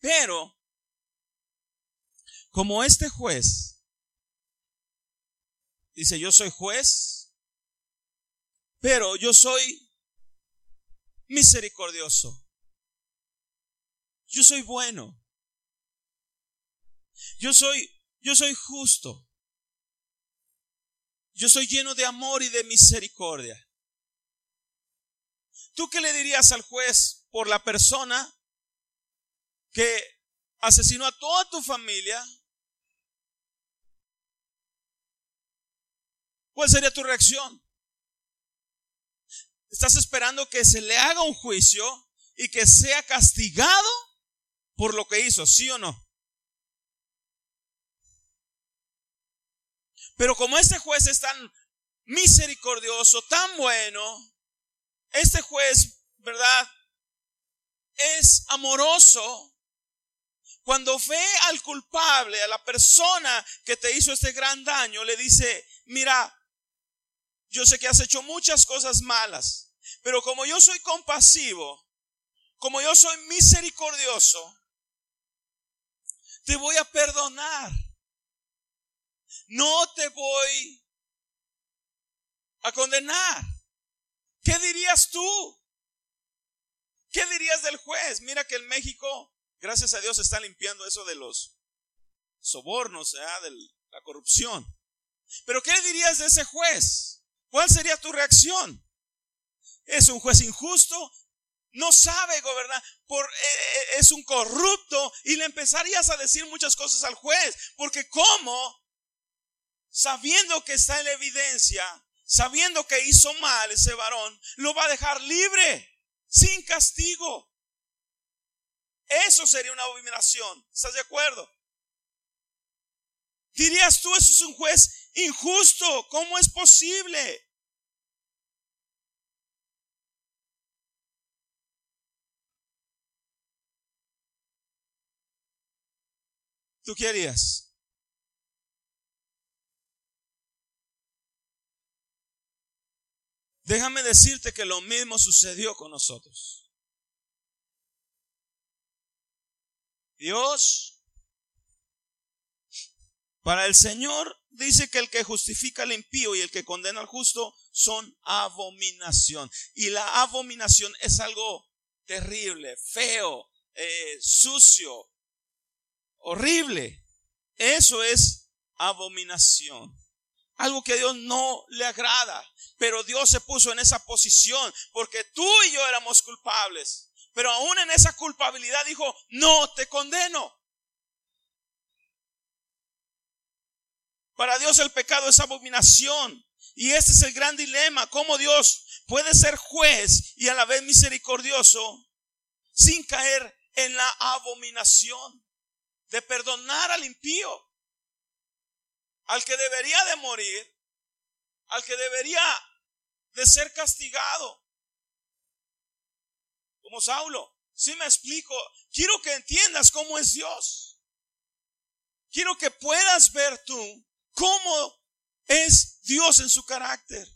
Pero, como este juez dice, yo soy juez, pero yo soy misericordioso. Yo soy bueno. Yo soy, yo soy justo. Yo soy lleno de amor y de misericordia. ¿Tú qué le dirías al juez por la persona que asesinó a toda tu familia, ¿cuál sería tu reacción? ¿Estás esperando que se le haga un juicio y que sea castigado por lo que hizo, sí o no? Pero como este juez es tan misericordioso, tan bueno, este juez, ¿verdad? Es amoroso. Cuando ve al culpable, a la persona que te hizo este gran daño, le dice, mira, yo sé que has hecho muchas cosas malas, pero como yo soy compasivo, como yo soy misericordioso, te voy a perdonar. No te voy a condenar. ¿Qué dirías tú? ¿Qué dirías del juez? Mira que en México, gracias a Dios, está limpiando eso de los sobornos, de la corrupción. Pero ¿qué dirías de ese juez? ¿Cuál sería tu reacción? Es un juez injusto, no sabe gobernar, por, eh, eh, es un corrupto y le empezarías a decir muchas cosas al juez, porque ¿cómo? Sabiendo que está en la evidencia, sabiendo que hizo mal ese varón, lo va a dejar libre, sin castigo. Eso sería una abominación. ¿Estás de acuerdo? Dirías tú, eso es un juez injusto. ¿Cómo es posible? ¿Tú qué harías? Déjame decirte que lo mismo sucedió con nosotros. Dios, para el Señor, dice que el que justifica al impío y el que condena al justo son abominación. Y la abominación es algo terrible, feo, eh, sucio, horrible. Eso es abominación. Algo que a Dios no le agrada. Pero Dios se puso en esa posición porque tú y yo éramos culpables. Pero aún en esa culpabilidad dijo, no te condeno. Para Dios el pecado es abominación. Y este es el gran dilema, cómo Dios puede ser juez y a la vez misericordioso sin caer en la abominación de perdonar al impío, al que debería de morir, al que debería de ser castigado, Saulo. Si me explico, quiero que entiendas cómo es Dios. Quiero que puedas ver tú cómo es Dios en su carácter.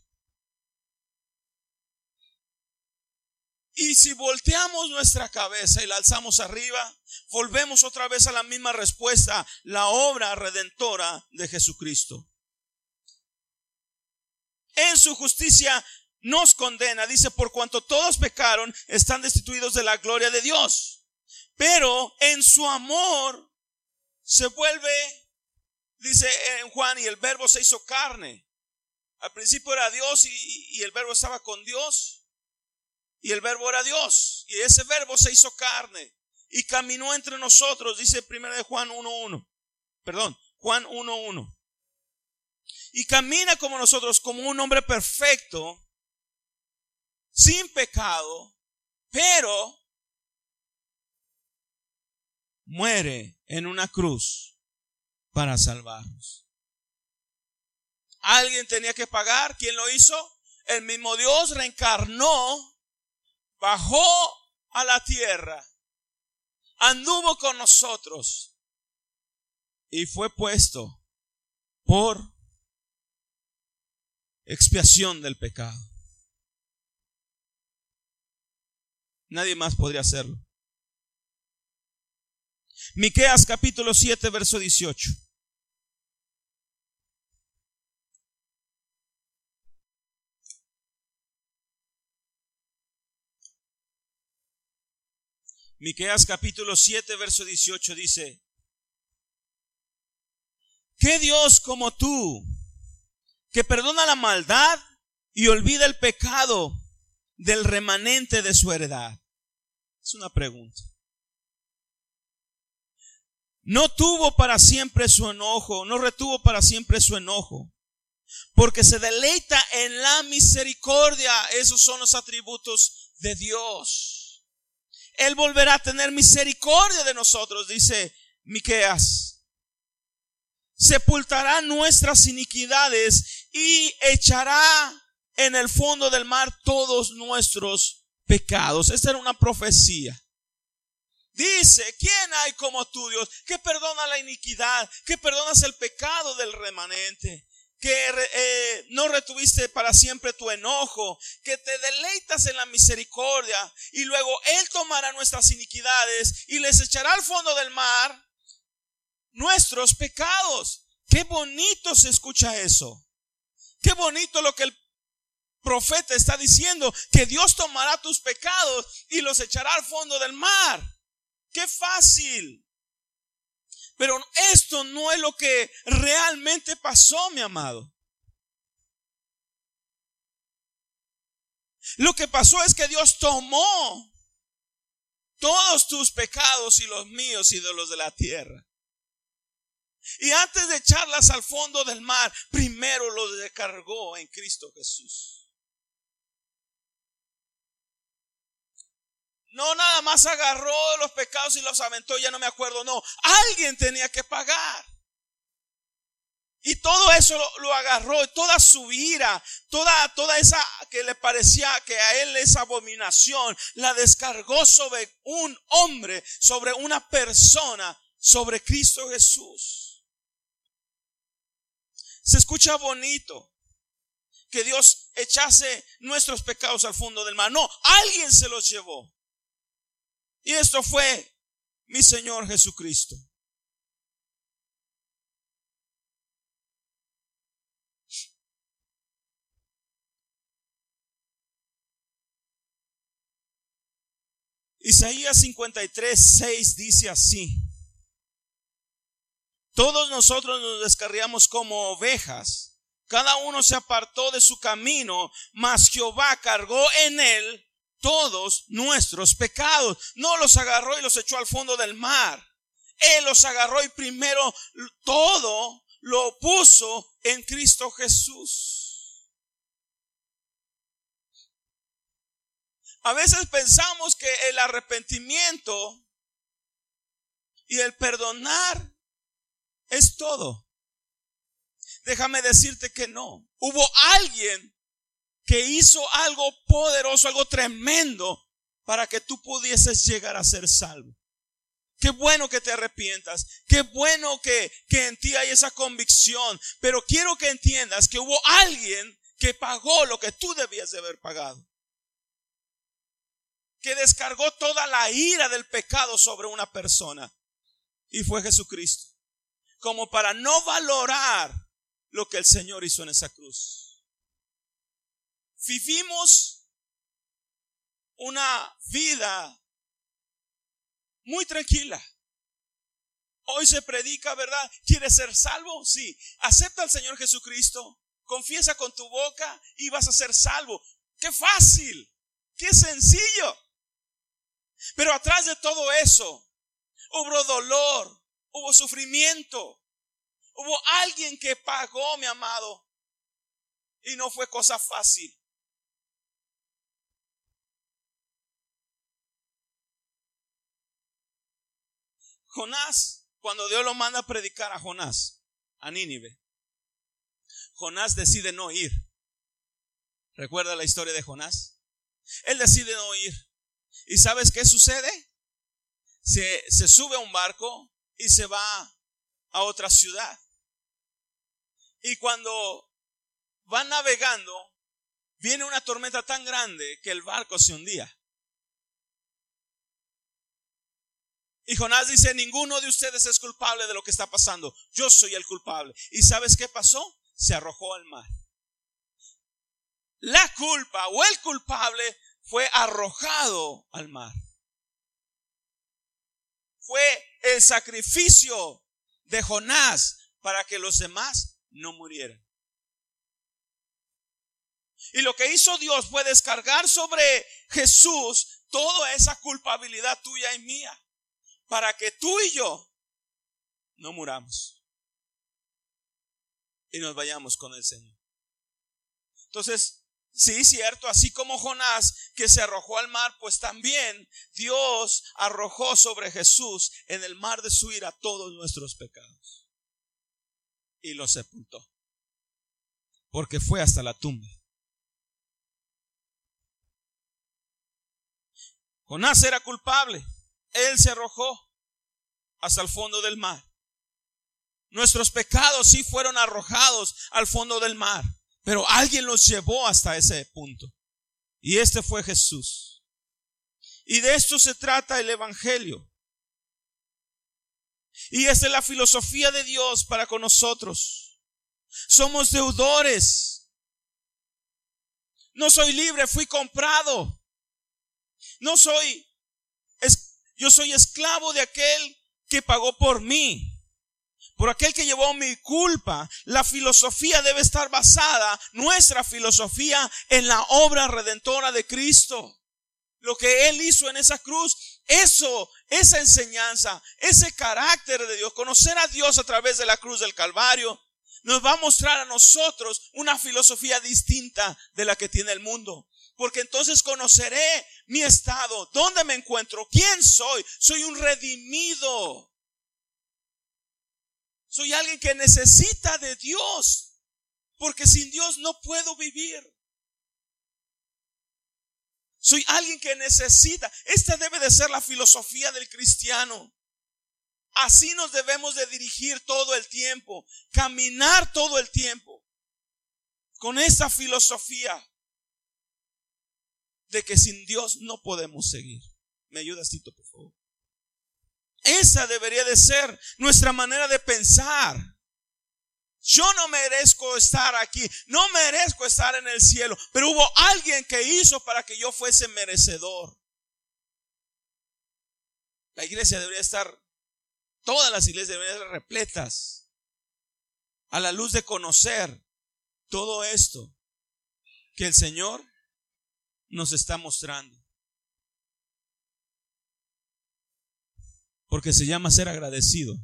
Y si volteamos nuestra cabeza y la alzamos arriba, volvemos otra vez a la misma respuesta, la obra redentora de Jesucristo. En su justicia nos condena, dice, por cuanto todos pecaron, están destituidos de la gloria de Dios. Pero en su amor se vuelve, dice en Juan, y el verbo se hizo carne. Al principio era Dios y, y el verbo estaba con Dios y el verbo era Dios. Y ese verbo se hizo carne y caminó entre nosotros, dice primero de Juan 1.1. Perdón, Juan 1.1. Y camina como nosotros, como un hombre perfecto, sin pecado, pero muere en una cruz para salvarnos. Alguien tenía que pagar. ¿Quién lo hizo? El mismo Dios reencarnó bajó a la tierra, anduvo con nosotros y fue puesto por expiación del pecado. Nadie más podría hacerlo. Miqueas capítulo 7 verso 18. Miqueas capítulo 7, verso 18 dice, ¿qué Dios como tú, que perdona la maldad y olvida el pecado del remanente de su heredad? Es una pregunta. No tuvo para siempre su enojo, no retuvo para siempre su enojo, porque se deleita en la misericordia. Esos son los atributos de Dios. Él volverá a tener misericordia de nosotros, dice Miqueas. Sepultará nuestras iniquidades y echará en el fondo del mar todos nuestros pecados. Esta era una profecía. Dice, ¿quién hay como tú, Dios, que perdona la iniquidad, que perdonas el pecado del remanente? que eh, no retuviste para siempre tu enojo, que te deleitas en la misericordia y luego Él tomará nuestras iniquidades y les echará al fondo del mar nuestros pecados. Qué bonito se escucha eso. Qué bonito lo que el profeta está diciendo, que Dios tomará tus pecados y los echará al fondo del mar. Qué fácil. Pero esto no es lo que realmente pasó, mi amado. Lo que pasó es que Dios tomó todos tus pecados y los míos y de los de la tierra. Y antes de echarlas al fondo del mar, primero los descargó en Cristo Jesús. No nada más agarró los pecados y los aventó, ya no me acuerdo, no. Alguien tenía que pagar. Y todo eso lo, agarró, toda su ira, toda, toda esa que le parecía que a él es abominación, la descargó sobre un hombre, sobre una persona, sobre Cristo Jesús. Se escucha bonito que Dios echase nuestros pecados al fondo del mar. No, alguien se los llevó. Y esto fue mi Señor Jesucristo. Isaías 53, 6 dice así. Todos nosotros nos descarriamos como ovejas. Cada uno se apartó de su camino, mas Jehová cargó en él todos nuestros pecados. No los agarró y los echó al fondo del mar. Él los agarró y primero todo lo puso en Cristo Jesús. A veces pensamos que el arrepentimiento y el perdonar es todo. Déjame decirte que no. Hubo alguien que hizo algo poderoso, algo tremendo para que tú pudieses llegar a ser salvo. Qué bueno que te arrepientas. Qué bueno que, que en ti hay esa convicción. Pero quiero que entiendas que hubo alguien que pagó lo que tú debías de haber pagado. Que descargó toda la ira del pecado sobre una persona. Y fue Jesucristo. Como para no valorar lo que el Señor hizo en esa cruz vivimos una vida muy tranquila. Hoy se predica, ¿verdad? ¿Quieres ser salvo? Sí. Acepta al Señor Jesucristo, confiesa con tu boca y vas a ser salvo. Qué fácil, qué sencillo. Pero atrás de todo eso hubo dolor, hubo sufrimiento, hubo alguien que pagó, mi amado. Y no fue cosa fácil. Jonás, cuando Dios lo manda a predicar a Jonás, a Nínive, Jonás decide no ir. ¿Recuerda la historia de Jonás? Él decide no ir. ¿Y sabes qué sucede? Se, se sube a un barco y se va a otra ciudad. Y cuando va navegando, viene una tormenta tan grande que el barco se hundía. Y Jonás dice, ninguno de ustedes es culpable de lo que está pasando. Yo soy el culpable. ¿Y sabes qué pasó? Se arrojó al mar. La culpa o el culpable fue arrojado al mar. Fue el sacrificio de Jonás para que los demás no murieran. Y lo que hizo Dios fue descargar sobre Jesús toda esa culpabilidad tuya y mía para que tú y yo no muramos y nos vayamos con el Señor. Entonces, sí, cierto, así como Jonás que se arrojó al mar, pues también Dios arrojó sobre Jesús en el mar de su ira todos nuestros pecados y los sepultó. porque fue hasta la tumba. Jonás era culpable. Él se arrojó hasta el fondo del mar. Nuestros pecados sí fueron arrojados al fondo del mar, pero alguien los llevó hasta ese punto. Y este fue Jesús. Y de esto se trata el Evangelio. Y esta es la filosofía de Dios para con nosotros. Somos deudores. No soy libre, fui comprado. No soy, yo soy esclavo de aquel que pagó por mí. Por aquel que llevó mi culpa, la filosofía debe estar basada, nuestra filosofía, en la obra redentora de Cristo. Lo que Él hizo en esa cruz, eso, esa enseñanza, ese carácter de Dios, conocer a Dios a través de la cruz del Calvario, nos va a mostrar a nosotros una filosofía distinta de la que tiene el mundo porque entonces conoceré mi estado, dónde me encuentro, quién soy. Soy un redimido. Soy alguien que necesita de Dios, porque sin Dios no puedo vivir. Soy alguien que necesita. Esta debe de ser la filosofía del cristiano. Así nos debemos de dirigir todo el tiempo, caminar todo el tiempo, con esta filosofía de que sin Dios no podemos seguir. ¿Me ayudas, Tito, por favor? Esa debería de ser nuestra manera de pensar. Yo no merezco estar aquí, no merezco estar en el cielo, pero hubo alguien que hizo para que yo fuese merecedor. La iglesia debería estar, todas las iglesias deberían estar repletas a la luz de conocer todo esto que el Señor nos está mostrando. Porque se llama ser agradecido.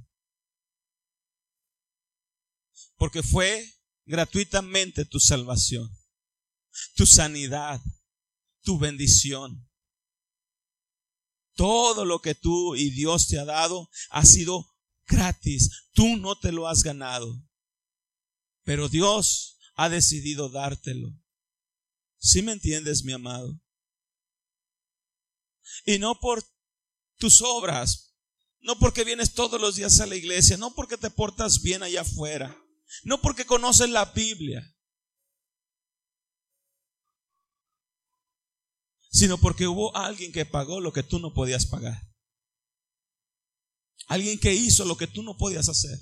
Porque fue gratuitamente tu salvación, tu sanidad, tu bendición. Todo lo que tú y Dios te ha dado ha sido gratis. Tú no te lo has ganado. Pero Dios ha decidido dártelo. ¿Sí me entiendes, mi amado? Y no por tus obras, no porque vienes todos los días a la iglesia, no porque te portas bien allá afuera, no porque conoces la Biblia, sino porque hubo alguien que pagó lo que tú no podías pagar. Alguien que hizo lo que tú no podías hacer.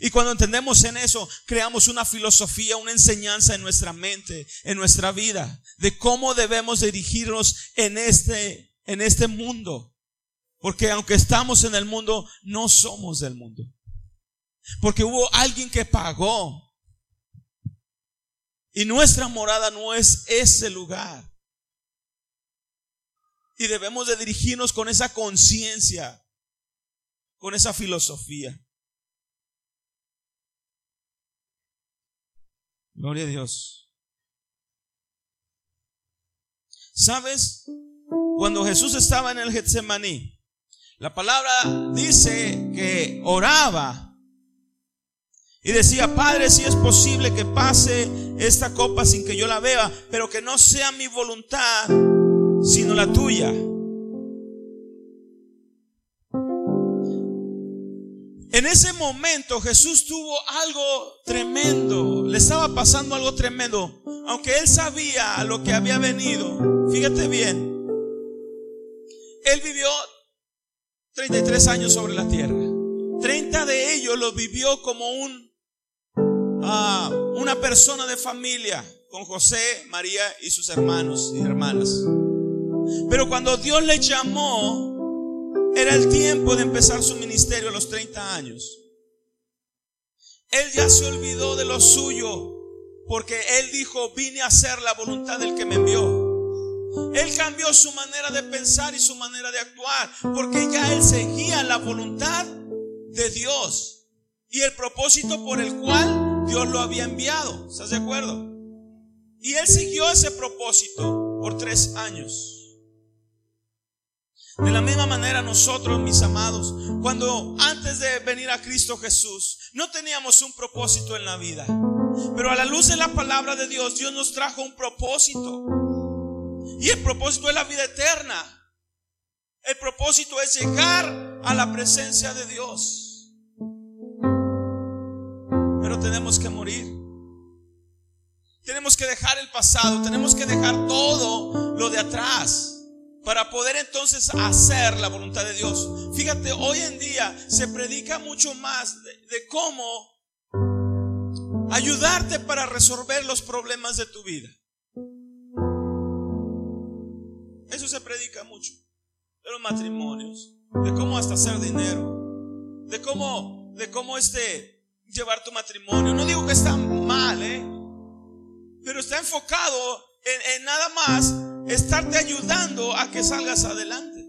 Y cuando entendemos en eso, creamos una filosofía, una enseñanza en nuestra mente, en nuestra vida, de cómo debemos dirigirnos en este, en este mundo. Porque aunque estamos en el mundo, no somos del mundo. Porque hubo alguien que pagó. Y nuestra morada no es ese lugar. Y debemos de dirigirnos con esa conciencia, con esa filosofía. Gloria a Dios. ¿Sabes? Cuando Jesús estaba en el Getsemaní, la palabra dice que oraba y decía, Padre, si es posible que pase esta copa sin que yo la vea, pero que no sea mi voluntad, sino la tuya. En ese momento Jesús tuvo algo tremendo, le estaba pasando algo tremendo, aunque él sabía lo que había venido. Fíjate bien, él vivió 33 años sobre la tierra. 30 de ellos lo vivió como un, ah, una persona de familia, con José, María y sus hermanos y hermanas. Pero cuando Dios le llamó, era el tiempo de empezar su ministerio a los 30 años. Él ya se olvidó de lo suyo porque él dijo, vine a hacer la voluntad del que me envió. Él cambió su manera de pensar y su manera de actuar porque ya él seguía la voluntad de Dios y el propósito por el cual Dios lo había enviado. ¿Estás de acuerdo? Y él siguió ese propósito por tres años. De la misma manera nosotros, mis amados, cuando antes de venir a Cristo Jesús, no teníamos un propósito en la vida. Pero a la luz de la palabra de Dios, Dios nos trajo un propósito. Y el propósito es la vida eterna. El propósito es llegar a la presencia de Dios. Pero tenemos que morir. Tenemos que dejar el pasado, tenemos que dejar todo lo de atrás para poder entonces hacer la voluntad de Dios. Fíjate, hoy en día se predica mucho más de, cómo ayudarte para resolver los problemas de tu vida. Eso se predica mucho. De los matrimonios, de cómo hasta hacer dinero, de cómo, de cómo este, llevar tu matrimonio. No digo que está mal, ¿eh? Pero está enfocado en, en nada más estarte ayudando a que salgas adelante.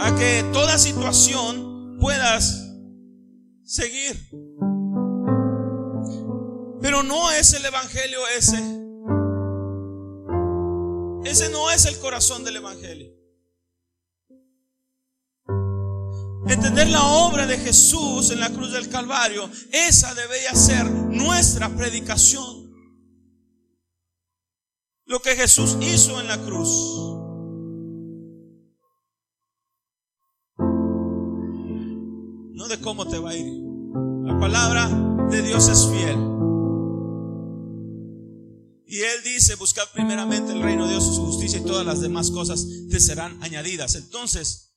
A que toda situación puedas seguir. Pero no es el Evangelio ese. Ese no es el corazón del Evangelio. Entender la obra de Jesús en la cruz del Calvario, esa debería ser nuestra predicación. Lo que Jesús hizo en la cruz. No de cómo te va a ir. La palabra de Dios es fiel. Y Él dice, buscad primeramente el reino de Dios y su justicia y todas las demás cosas te serán añadidas. Entonces,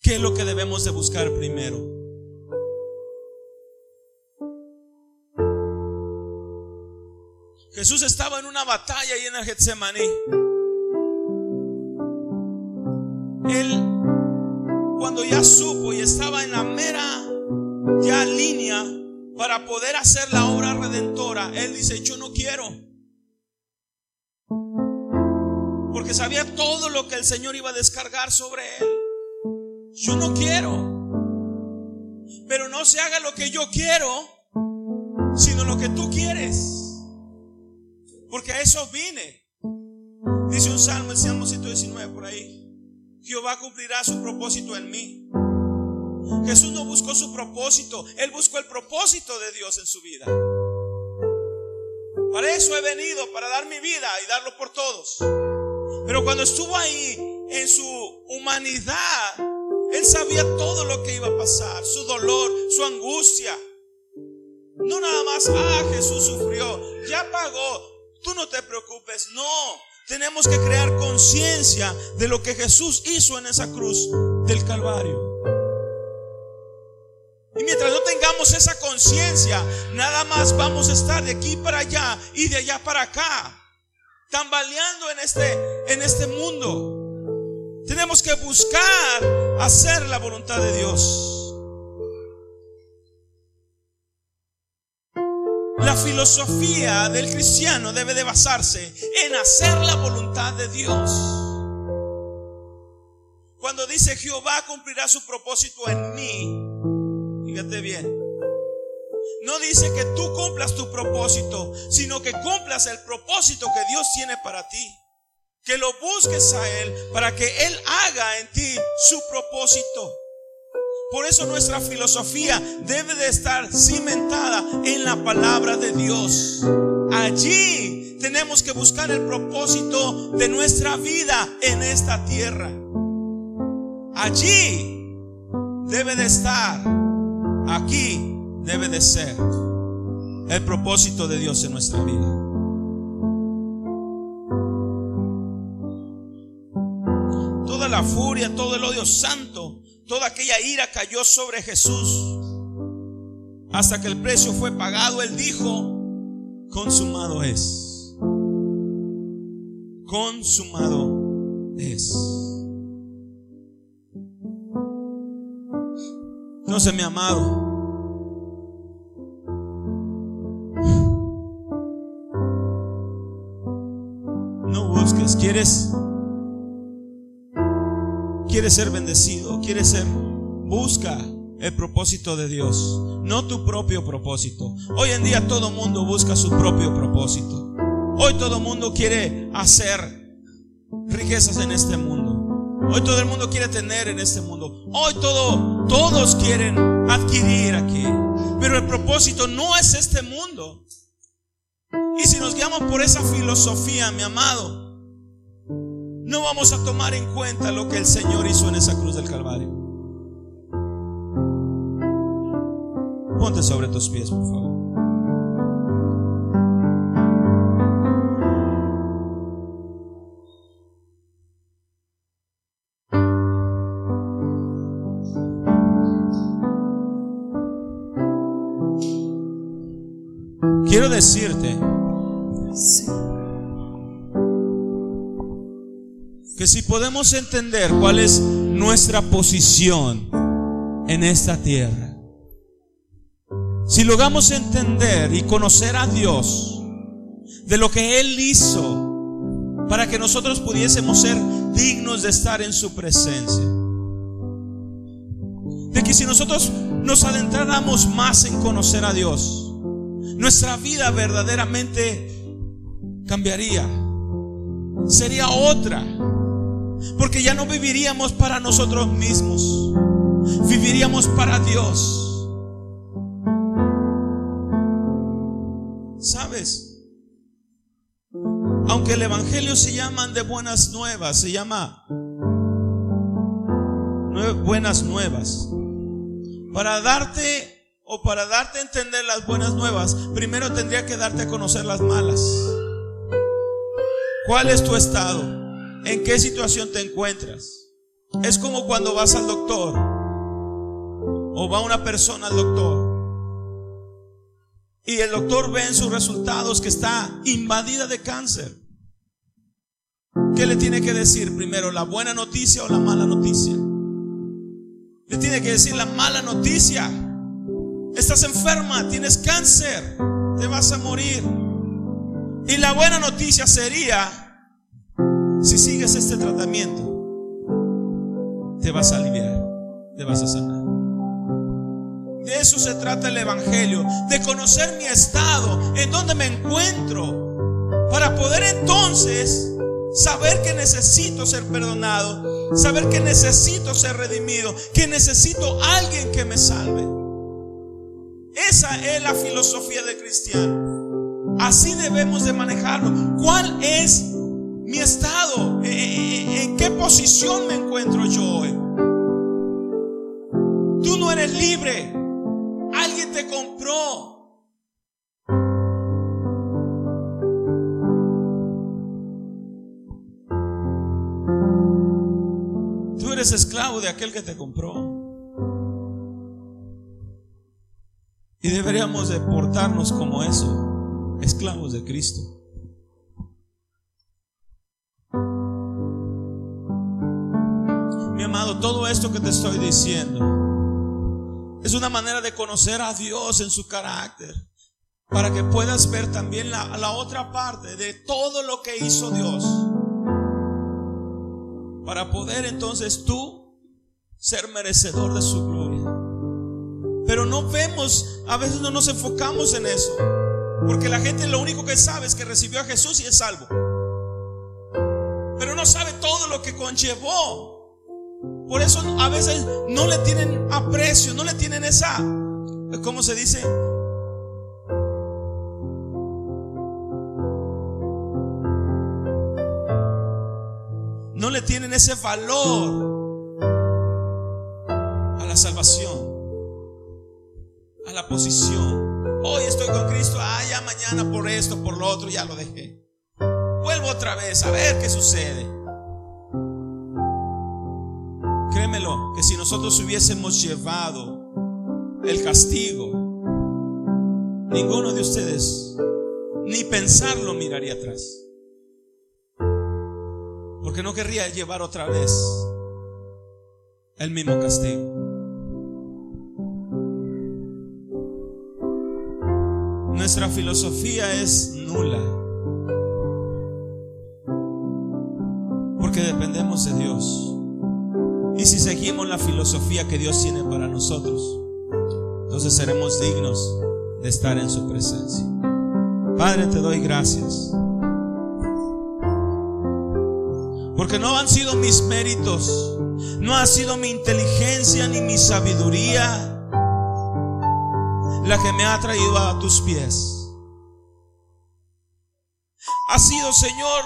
¿qué es lo que debemos de buscar primero? Jesús estaba en una batalla ahí en el Getsemaní. Él, cuando ya supo y estaba en la mera ya línea para poder hacer la obra redentora, Él dice, yo no quiero porque sabía todo lo que el Señor iba a descargar sobre él. Yo no quiero, pero no se haga lo que yo quiero, sino lo que tú quieres. Porque a eso vine. Dice un salmo, el Salmo 119 por ahí. Jehová cumplirá su propósito en mí. Jesús no buscó su propósito, Él buscó el propósito de Dios en su vida. Para eso he venido, para dar mi vida y darlo por todos. Pero cuando estuvo ahí en su humanidad, él sabía todo lo que iba a pasar, su dolor, su angustia. No nada más, ah, Jesús sufrió, ya pagó, tú no te preocupes, no. Tenemos que crear conciencia de lo que Jesús hizo en esa cruz del Calvario. Y mientras no tengamos esa conciencia, nada más vamos a estar de aquí para allá y de allá para acá tambaleando en este, en este mundo. Tenemos que buscar hacer la voluntad de Dios. La filosofía del cristiano debe de basarse en hacer la voluntad de Dios. Cuando dice Jehová cumplirá su propósito en mí, fíjate bien, no dice que tú cumplas tu propósito, sino que cumplas el propósito que Dios tiene para ti. Que lo busques a Él para que Él haga en ti su propósito. Por eso nuestra filosofía debe de estar cimentada en la palabra de Dios. Allí tenemos que buscar el propósito de nuestra vida en esta tierra. Allí debe de estar. Aquí debe de ser el propósito de Dios en nuestra vida. Toda la furia, todo el odio santo, toda aquella ira cayó sobre Jesús. Hasta que el precio fue pagado, Él dijo, consumado es. Consumado es. No se me amado. ¿Quieres? ¿Quieres ser bendecido? ¿Quieres ser? Busca el propósito de Dios, no tu propio propósito. Hoy en día todo mundo busca su propio propósito. Hoy todo mundo quiere hacer riquezas en este mundo. Hoy todo el mundo quiere tener en este mundo. Hoy todo, todos quieren adquirir aquí. Pero el propósito no es este mundo. Y si nos guiamos por esa filosofía, mi amado, no vamos a tomar en cuenta lo que el Señor hizo en esa cruz del Calvario. Ponte sobre tus pies, por favor. Quiero decirte podemos entender cuál es nuestra posición en esta tierra, si logramos entender y conocer a Dios de lo que Él hizo para que nosotros pudiésemos ser dignos de estar en su presencia, de que si nosotros nos adentráramos más en conocer a Dios, nuestra vida verdaderamente cambiaría. Sería otra. Porque ya no viviríamos para nosotros mismos. Viviríamos para Dios. ¿Sabes? Aunque el Evangelio se llaman de buenas nuevas, se llama buenas nuevas. Para darte o para darte a entender las buenas nuevas, primero tendría que darte a conocer las malas. ¿Cuál es tu estado? ¿En qué situación te encuentras? Es como cuando vas al doctor o va una persona al doctor y el doctor ve en sus resultados que está invadida de cáncer. ¿Qué le tiene que decir primero, la buena noticia o la mala noticia? Le tiene que decir la mala noticia Estás enferma, tienes cáncer, te vas a morir. Y la buena noticia sería, si sigues este tratamiento, te vas a aliviar, te vas a sanar. De eso se trata el Evangelio, de conocer mi estado, en donde me encuentro, para poder entonces saber que necesito ser perdonado, saber que necesito ser redimido, que necesito alguien que me salve. Esa es la filosofía del cristiano. Así debemos de manejarlo. ¿Cuál es mi estado? ¿E, e, e, ¿En qué posición me encuentro yo hoy? Tú no eres libre. Alguien te compró. Tú eres esclavo de aquel que te compró. Y deberíamos de portarnos como eso, esclavos de Cristo. Todo esto que te estoy diciendo es una manera de conocer a Dios en su carácter, para que puedas ver también la, la otra parte de todo lo que hizo Dios, para poder entonces tú ser merecedor de su gloria. Pero no vemos, a veces no nos enfocamos en eso. Porque la gente lo único que sabe es que recibió a Jesús y es salvo. Pero no sabe todo lo que conllevó. Por eso a veces no le tienen aprecio, no le tienen esa, ¿cómo se dice? No le tienen ese valor a la salvación a la posición. Hoy estoy con Cristo, ah, ya mañana por esto, por lo otro, ya lo dejé. Vuelvo otra vez a ver qué sucede. Que si nosotros hubiésemos llevado el castigo, ninguno de ustedes ni pensarlo miraría atrás. Porque no querría llevar otra vez el mismo castigo. nuestra filosofía es nula. Porque dependemos de Dios. Si seguimos la filosofía que Dios tiene para nosotros, entonces seremos dignos de estar en su presencia. Padre, te doy gracias. Porque no han sido mis méritos, no ha sido mi inteligencia ni mi sabiduría la que me ha traído a tus pies. Ha sido, Señor,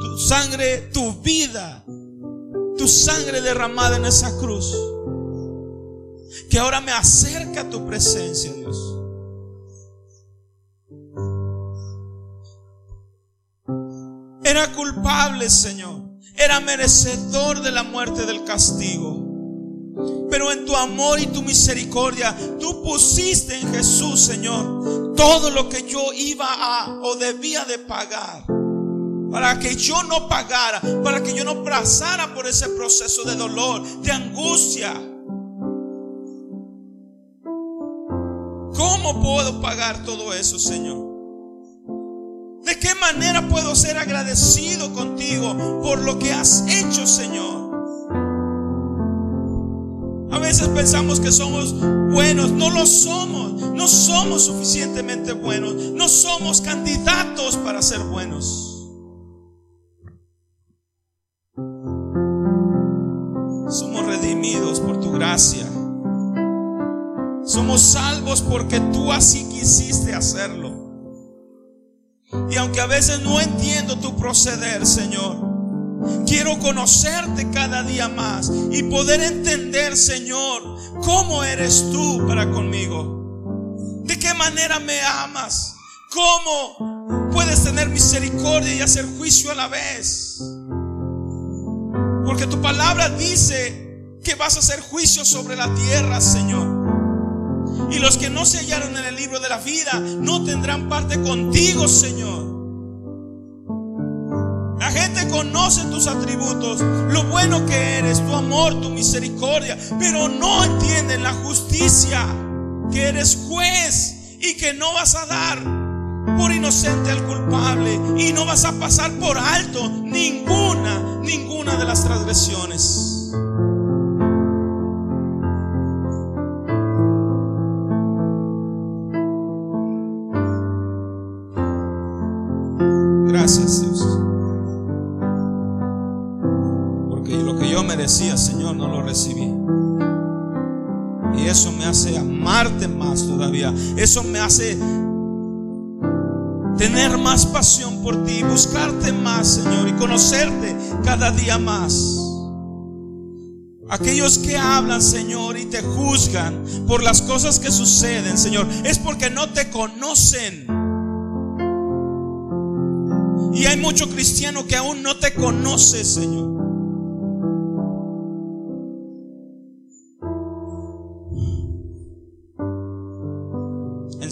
tu sangre, tu vida, tu sangre derramada en esa cruz, que ahora me acerca a tu presencia, Dios. Era culpable, Señor. Era merecedor de la muerte del castigo. Pero en tu amor y tu misericordia, tú pusiste en Jesús, Señor, todo lo que yo iba a o debía de pagar. Para que yo no pagara, para que yo no pasara por ese proceso de dolor, de angustia. ¿Cómo puedo pagar todo eso, Señor? ¿De qué manera puedo ser agradecido contigo por lo que has hecho, Señor? A veces pensamos que somos buenos, no lo somos, no somos suficientemente buenos, no somos candidatos para ser buenos. Somos salvos porque tú así quisiste hacerlo. Y aunque a veces no entiendo tu proceder, Señor, quiero conocerte cada día más y poder entender, Señor, cómo eres tú para conmigo. De qué manera me amas. Cómo puedes tener misericordia y hacer juicio a la vez. Porque tu palabra dice que vas a hacer juicio sobre la tierra, Señor. Y los que no se hallaron en el libro de la vida no tendrán parte contigo, Señor. La gente conoce tus atributos, lo bueno que eres, tu amor, tu misericordia, pero no entienden la justicia, que eres juez y que no vas a dar por inocente al culpable y no vas a pasar por alto ninguna, ninguna de las transgresiones. Merecía, Señor, no lo recibí. Y eso me hace amarte más todavía. Eso me hace tener más pasión por ti, buscarte más, Señor, y conocerte cada día más. Aquellos que hablan, Señor, y te juzgan por las cosas que suceden, Señor, es porque no te conocen. Y hay mucho cristiano que aún no te conoce, Señor.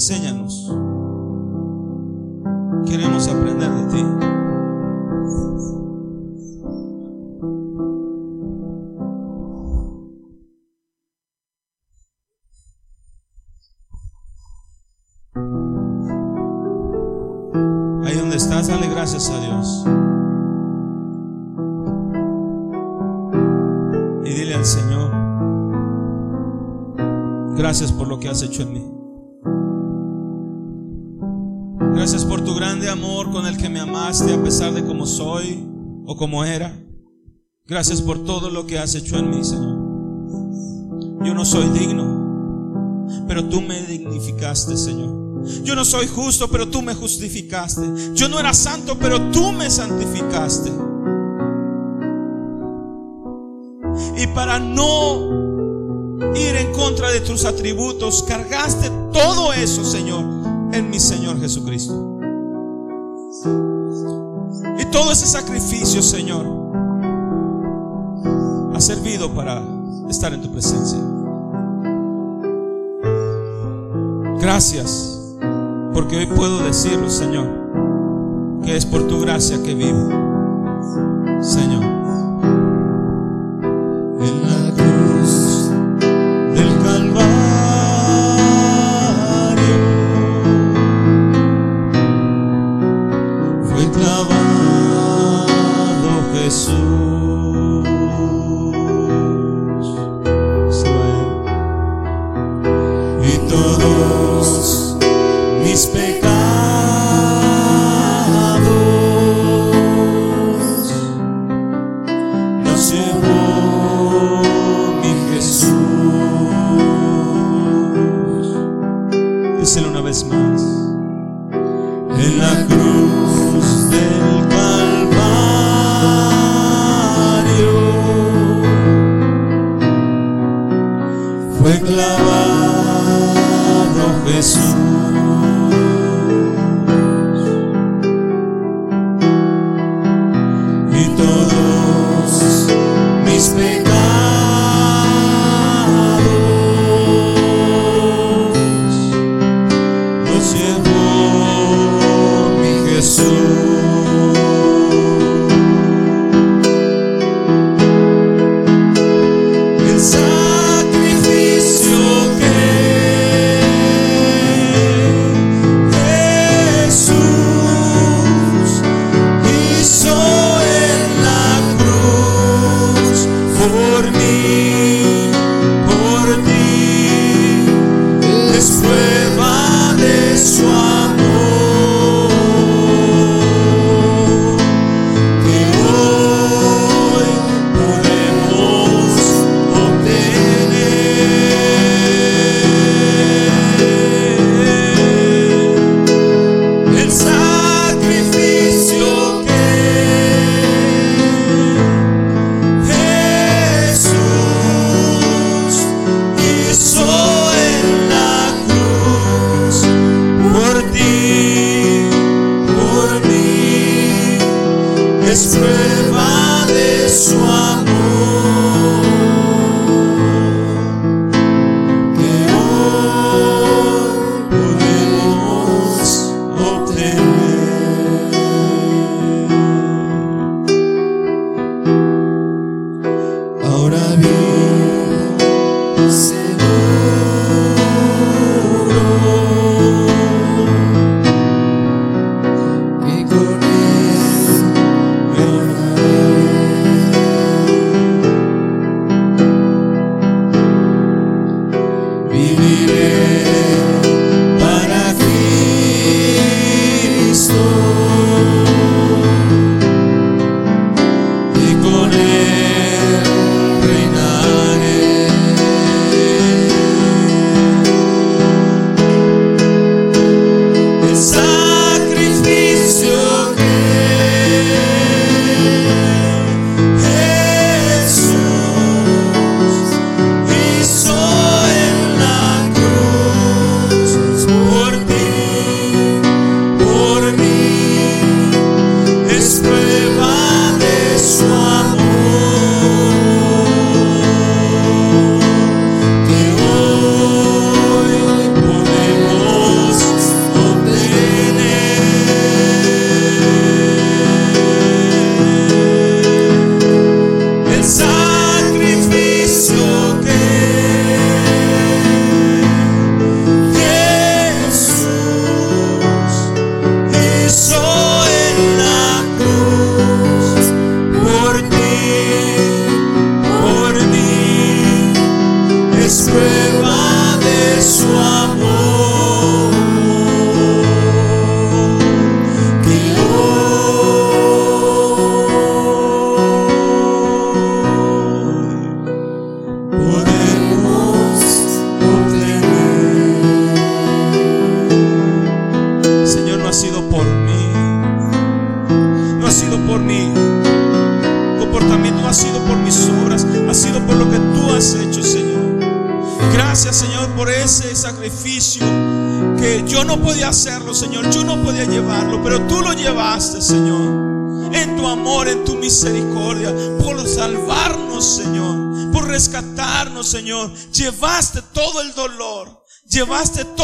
Enséñanos. Queremos aprender de ti. Ahí donde estás, dale gracias a Dios. Y dile al Señor, gracias por lo que has hecho en mí. Amor con el que me amaste a pesar de cómo soy o como era. Gracias por todo lo que has hecho en mí, Señor. Yo no soy digno, pero tú me dignificaste, Señor. Yo no soy justo, pero tú me justificaste. Yo no era santo, pero tú me santificaste. Y para no ir en contra de tus atributos, cargaste todo eso, Señor, en mi Señor Jesucristo. Y todo ese sacrificio, Señor, ha servido para estar en tu presencia. Gracias. Porque hoy puedo decirlo, Señor, que es por tu gracia que vivo. Señor. Y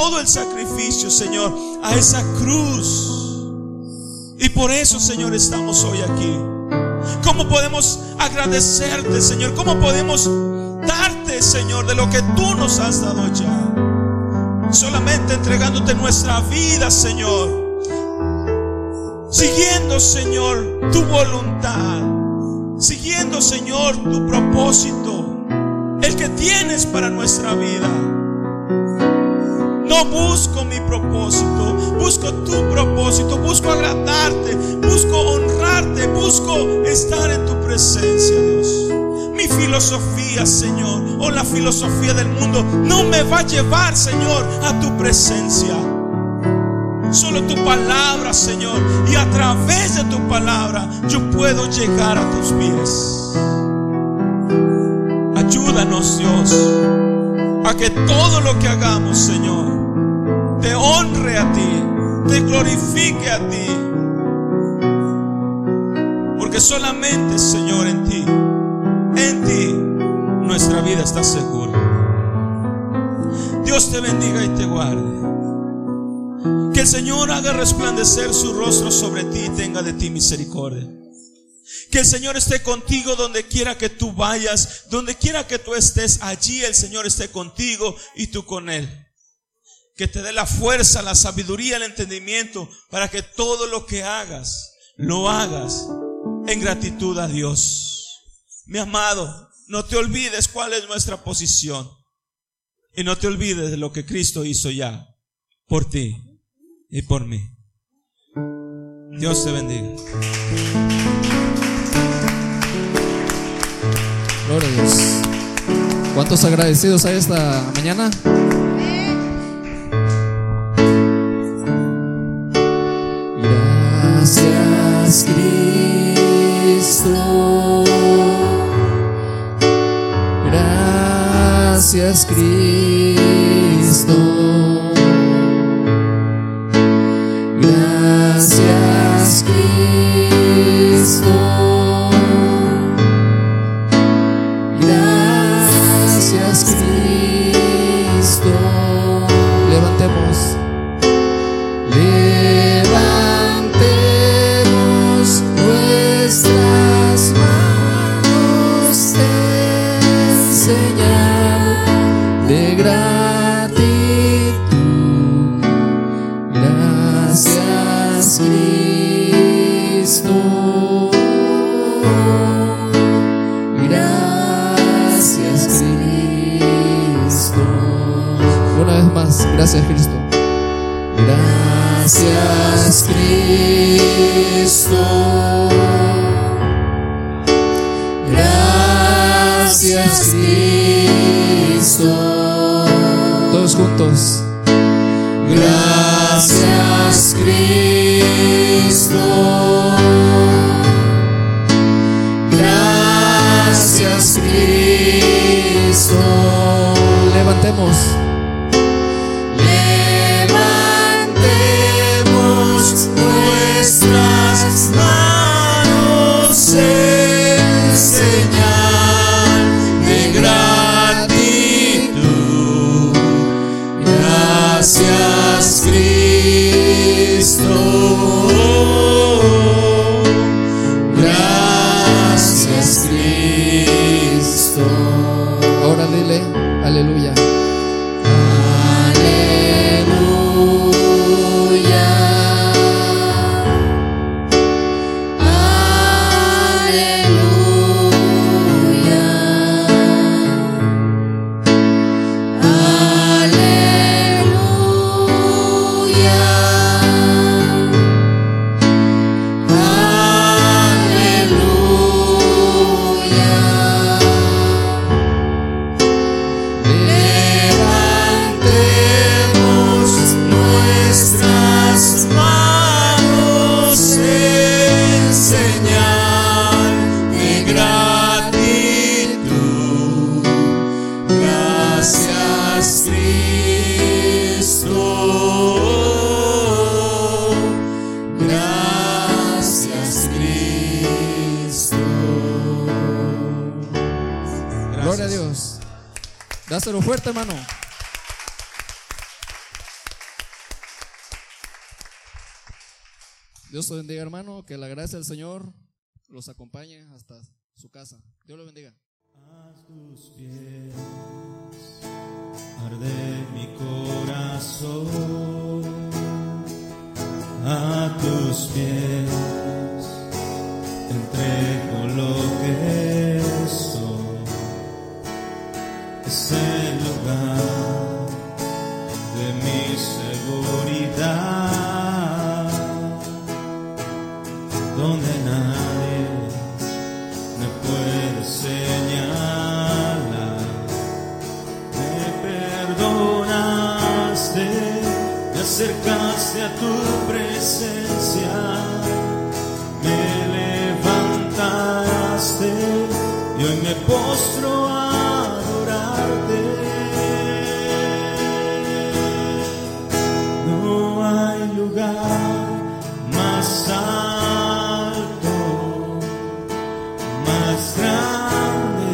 todo el sacrificio, Señor, a esa cruz. Y por eso, Señor, estamos hoy aquí. ¿Cómo podemos agradecerte, Señor? ¿Cómo podemos darte, Señor, de lo que tú nos has dado ya? Solamente entregándote nuestra vida, Señor. Siguiendo, Señor, tu voluntad. Siguiendo, Señor, tu propósito. El que tienes para nuestra vida. No busco mi propósito, busco tu propósito, busco agradarte, busco honrarte, busco estar en tu presencia, Dios. Mi filosofía, Señor, o la filosofía del mundo, no me va a llevar, Señor, a tu presencia. Solo tu palabra, Señor, y a través de tu palabra yo puedo llegar a tus pies. Ayúdanos, Dios. a que todo lo que hagamos, Señor, te honre a ti, te glorifique a ti. Porque solamente, Señor, en ti, en ti, nuestra vida está segura. Dios te bendiga y te guarde. Que el Señor haga resplandecer su rostro sobre ti y tenga de ti misericordia. Que el Señor esté contigo donde quiera que tú vayas, donde quiera que tú estés, allí el Señor esté contigo y tú con Él. Que te dé la fuerza, la sabiduría, el entendimiento para que todo lo que hagas, lo hagas en gratitud a Dios. Mi amado, no te olvides cuál es nuestra posición. Y no te olvides de lo que Cristo hizo ya por ti y por mí. Dios te bendiga. Gloria a Dios. ¿Cuántos agradecidos hay esta mañana? Gracias Cristo. Gracias Cristo. Dios lo bendiga. A tus pies arde mi corazón. A tus pies